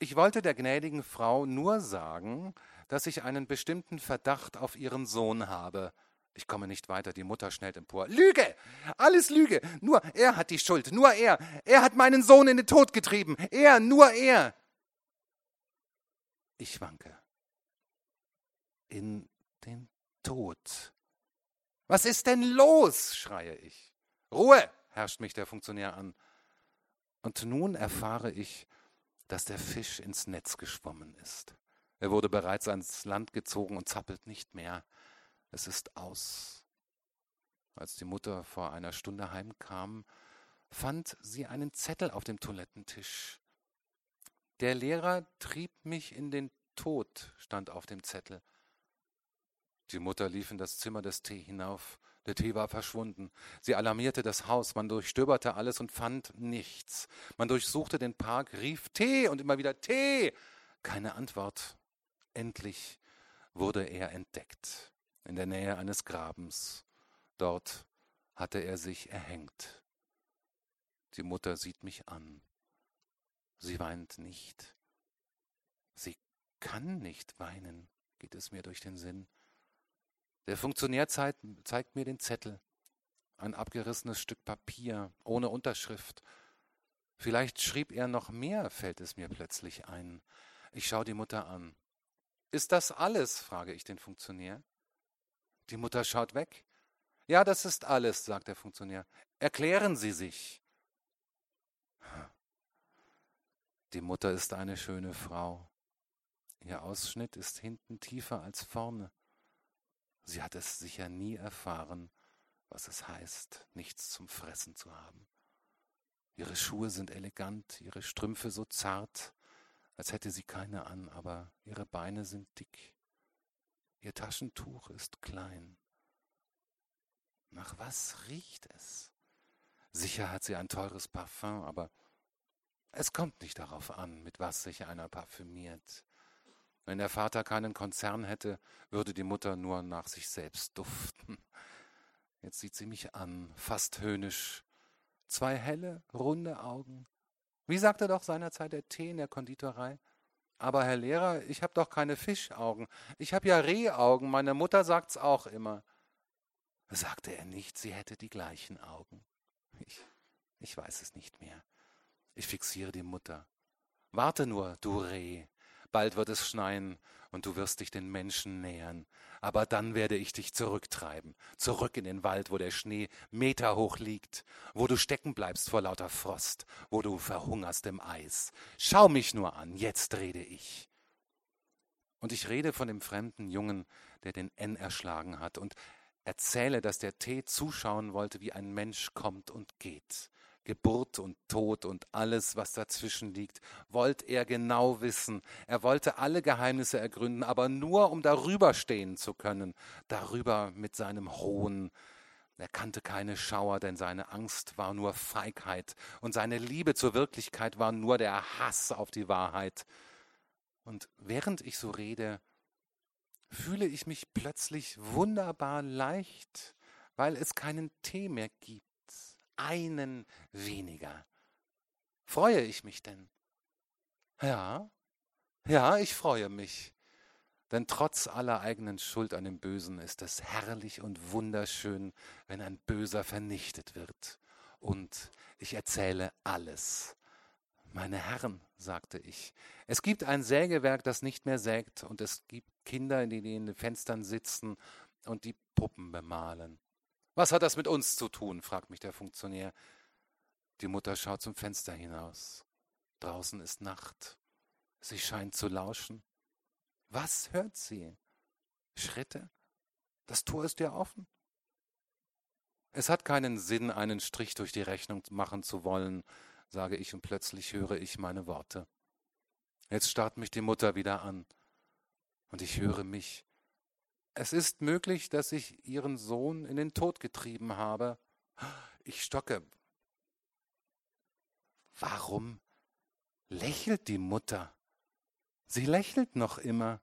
Ich wollte der gnädigen Frau nur sagen, dass ich einen bestimmten Verdacht auf ihren Sohn habe. Ich komme nicht weiter, die Mutter schnellt empor. Lüge! Alles Lüge! Nur er hat die Schuld, nur er! Er hat meinen Sohn in den Tod getrieben! Er, nur er! Ich wanke. In den Tod. Was ist denn los? schreie ich. Ruhe! herrscht mich der Funktionär an. Und nun erfahre ich, dass der Fisch ins Netz geschwommen ist. Er wurde bereits ans Land gezogen und zappelt nicht mehr es ist aus. Als die Mutter vor einer Stunde heimkam, fand sie einen Zettel auf dem Toilettentisch. Der Lehrer trieb mich in den Tod, stand auf dem Zettel. Die Mutter lief in das Zimmer des Tee hinauf. Der Tee war verschwunden. Sie alarmierte das Haus. Man durchstöberte alles und fand nichts. Man durchsuchte den Park, rief Tee und immer wieder Tee. Keine Antwort. Endlich wurde er entdeckt in der Nähe eines Grabens. Dort hatte er sich erhängt. Die Mutter sieht mich an. Sie weint nicht. Sie kann nicht weinen, geht es mir durch den Sinn. Der Funktionär zeigt, zeigt mir den Zettel, ein abgerissenes Stück Papier ohne Unterschrift. Vielleicht schrieb er noch mehr, fällt es mir plötzlich ein. Ich schaue die Mutter an. Ist das alles? frage ich den Funktionär. Die Mutter schaut weg. Ja, das ist alles, sagt der Funktionär. Erklären Sie sich. Die Mutter ist eine schöne Frau. Ihr Ausschnitt ist hinten tiefer als vorne. Sie hat es sicher nie erfahren, was es heißt, nichts zum Fressen zu haben. Ihre Schuhe sind elegant, ihre Strümpfe so zart, als hätte sie keine an, aber ihre Beine sind dick. Ihr Taschentuch ist klein. Nach was riecht es? Sicher hat sie ein teures Parfum, aber es kommt nicht darauf an, mit was sich einer parfümiert. Wenn der Vater keinen Konzern hätte, würde die Mutter nur nach sich selbst duften. Jetzt sieht sie mich an, fast höhnisch. Zwei helle, runde Augen. Wie sagte doch seinerzeit der Tee in der Konditorei? Aber Herr Lehrer, ich habe doch keine Fischaugen. Ich habe ja Rehaugen. Meine Mutter sagt's auch immer. Sagte er nicht, sie hätte die gleichen Augen? Ich, ich weiß es nicht mehr. Ich fixiere die Mutter. Warte nur, du Reh. Bald wird es schneien und du wirst dich den Menschen nähern. Aber dann werde ich dich zurücktreiben, zurück in den Wald, wo der Schnee meterhoch liegt, wo du stecken bleibst vor lauter Frost, wo du verhungerst im Eis. Schau mich nur an, jetzt rede ich. Und ich rede von dem fremden Jungen, der den N erschlagen hat, und erzähle, dass der Tee zuschauen wollte, wie ein Mensch kommt und geht, Geburt und Tod und alles, was dazwischen liegt, wollte er genau wissen. Er wollte alle Geheimnisse ergründen, aber nur um darüber stehen zu können, darüber mit seinem Hohn. Er kannte keine Schauer, denn seine Angst war nur Feigheit und seine Liebe zur Wirklichkeit war nur der Hass auf die Wahrheit. Und während ich so rede, fühle ich mich plötzlich wunderbar leicht, weil es keinen Tee mehr gibt einen weniger. Freue ich mich denn? Ja, ja, ich freue mich. Denn trotz aller eigenen Schuld an dem Bösen ist es herrlich und wunderschön, wenn ein Böser vernichtet wird. Und ich erzähle alles. Meine Herren, sagte ich, es gibt ein Sägewerk, das nicht mehr sägt, und es gibt Kinder, die in den Fenstern sitzen und die Puppen bemalen. Was hat das mit uns zu tun? fragt mich der Funktionär. Die Mutter schaut zum Fenster hinaus. Draußen ist Nacht. Sie scheint zu lauschen. Was hört sie? Schritte? Das Tor ist ja offen. Es hat keinen Sinn, einen Strich durch die Rechnung machen zu wollen, sage ich, und plötzlich höre ich meine Worte. Jetzt starrt mich die Mutter wieder an, und ich höre mich es ist möglich, dass ich ihren Sohn in den Tod getrieben habe. Ich stocke. Warum lächelt die Mutter? Sie lächelt noch immer.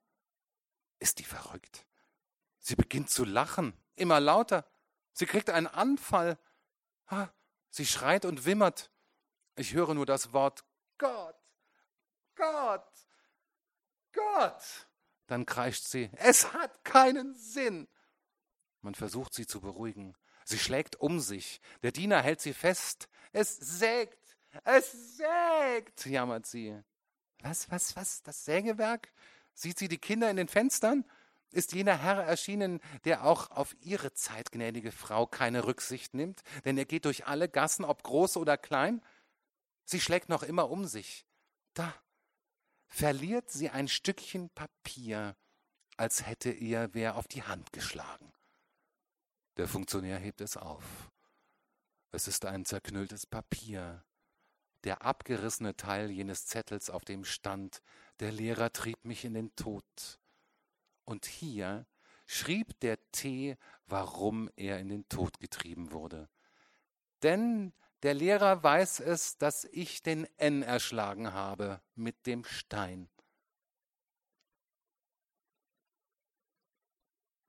Ist die verrückt? Sie beginnt zu lachen, immer lauter. Sie kriegt einen Anfall. Sie schreit und wimmert. Ich höre nur das Wort Gott, Gott, Gott. Dann kreischt sie, es hat keinen Sinn. Man versucht sie zu beruhigen. Sie schlägt um sich. Der Diener hält sie fest. Es sägt, es sägt, jammert sie. Was, was, was, das Sägewerk? Sieht sie die Kinder in den Fenstern? Ist jener Herr erschienen, der auch auf ihre Zeit, gnädige Frau, keine Rücksicht nimmt, denn er geht durch alle Gassen, ob groß oder klein? Sie schlägt noch immer um sich. Da, verliert sie ein Stückchen Papier, als hätte ihr wer auf die Hand geschlagen. Der Funktionär hebt es auf. Es ist ein zerknülltes Papier. Der abgerissene Teil jenes Zettels, auf dem stand, der Lehrer trieb mich in den Tod. Und hier schrieb der T, warum er in den Tod getrieben wurde. Denn der Lehrer weiß es, dass ich den N erschlagen habe mit dem Stein.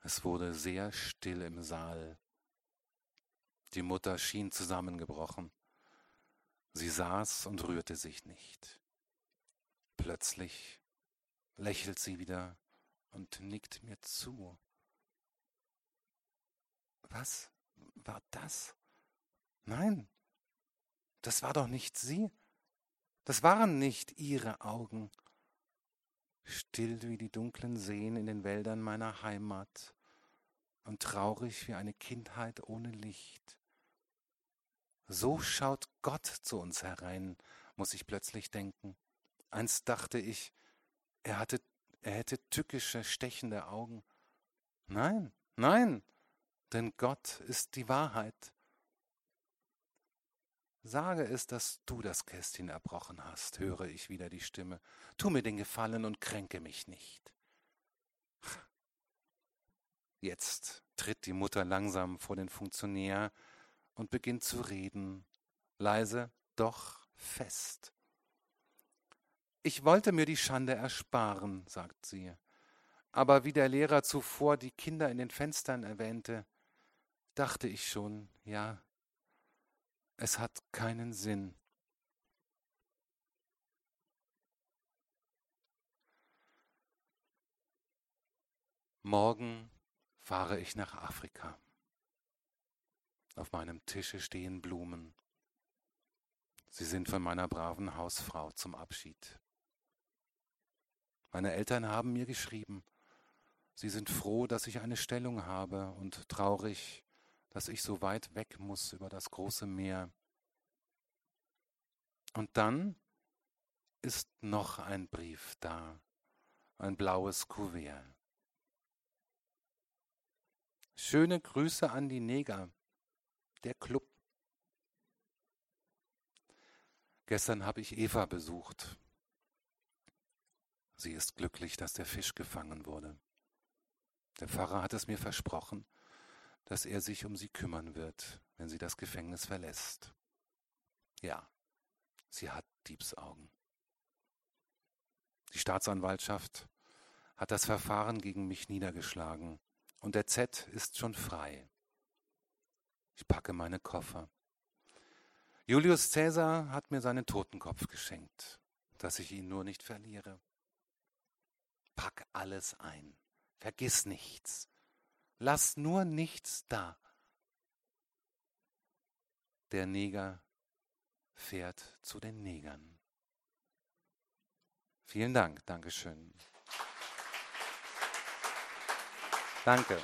Es wurde sehr still im Saal. Die Mutter schien zusammengebrochen. Sie saß und rührte sich nicht. Plötzlich lächelt sie wieder und nickt mir zu. Was war das? Nein, das war doch nicht sie. Das waren nicht ihre Augen. Still wie die dunklen Seen in den Wäldern meiner Heimat und traurig wie eine Kindheit ohne Licht. So schaut Gott zu uns herein, muss ich plötzlich denken. Einst dachte ich, er hatte, er hätte tückische, stechende Augen. Nein, nein, denn Gott ist die Wahrheit. Sage es, dass du das Kästchen erbrochen hast, höre ich wieder die Stimme. Tu mir den Gefallen und kränke mich nicht. Jetzt tritt die Mutter langsam vor den Funktionär und beginnt zu reden, leise, doch fest. Ich wollte mir die Schande ersparen, sagt sie. Aber wie der Lehrer zuvor die Kinder in den Fenstern erwähnte, dachte ich schon, ja, es hat keinen Sinn. Morgen fahre ich nach Afrika. Auf meinem Tische stehen Blumen. Sie sind von meiner braven Hausfrau zum Abschied. Meine Eltern haben mir geschrieben, sie sind froh, dass ich eine Stellung habe und traurig, dass ich so weit weg muss über das große Meer. Und dann ist noch ein Brief da, ein blaues Kuvert. Schöne Grüße an die Neger, der Club. Gestern habe ich Eva besucht. Sie ist glücklich, dass der Fisch gefangen wurde. Der Pfarrer hat es mir versprochen, dass er sich um sie kümmern wird, wenn sie das Gefängnis verlässt. Ja, sie hat Diebsaugen. Die Staatsanwaltschaft hat das Verfahren gegen mich niedergeschlagen und der Z ist schon frei. Ich packe meine Koffer. Julius Caesar hat mir seinen Totenkopf geschenkt, dass ich ihn nur nicht verliere. Pack alles ein, vergiss nichts, lass nur nichts da. Der Neger fährt zu den Negern. Vielen Dank, Dankeschön. Danke.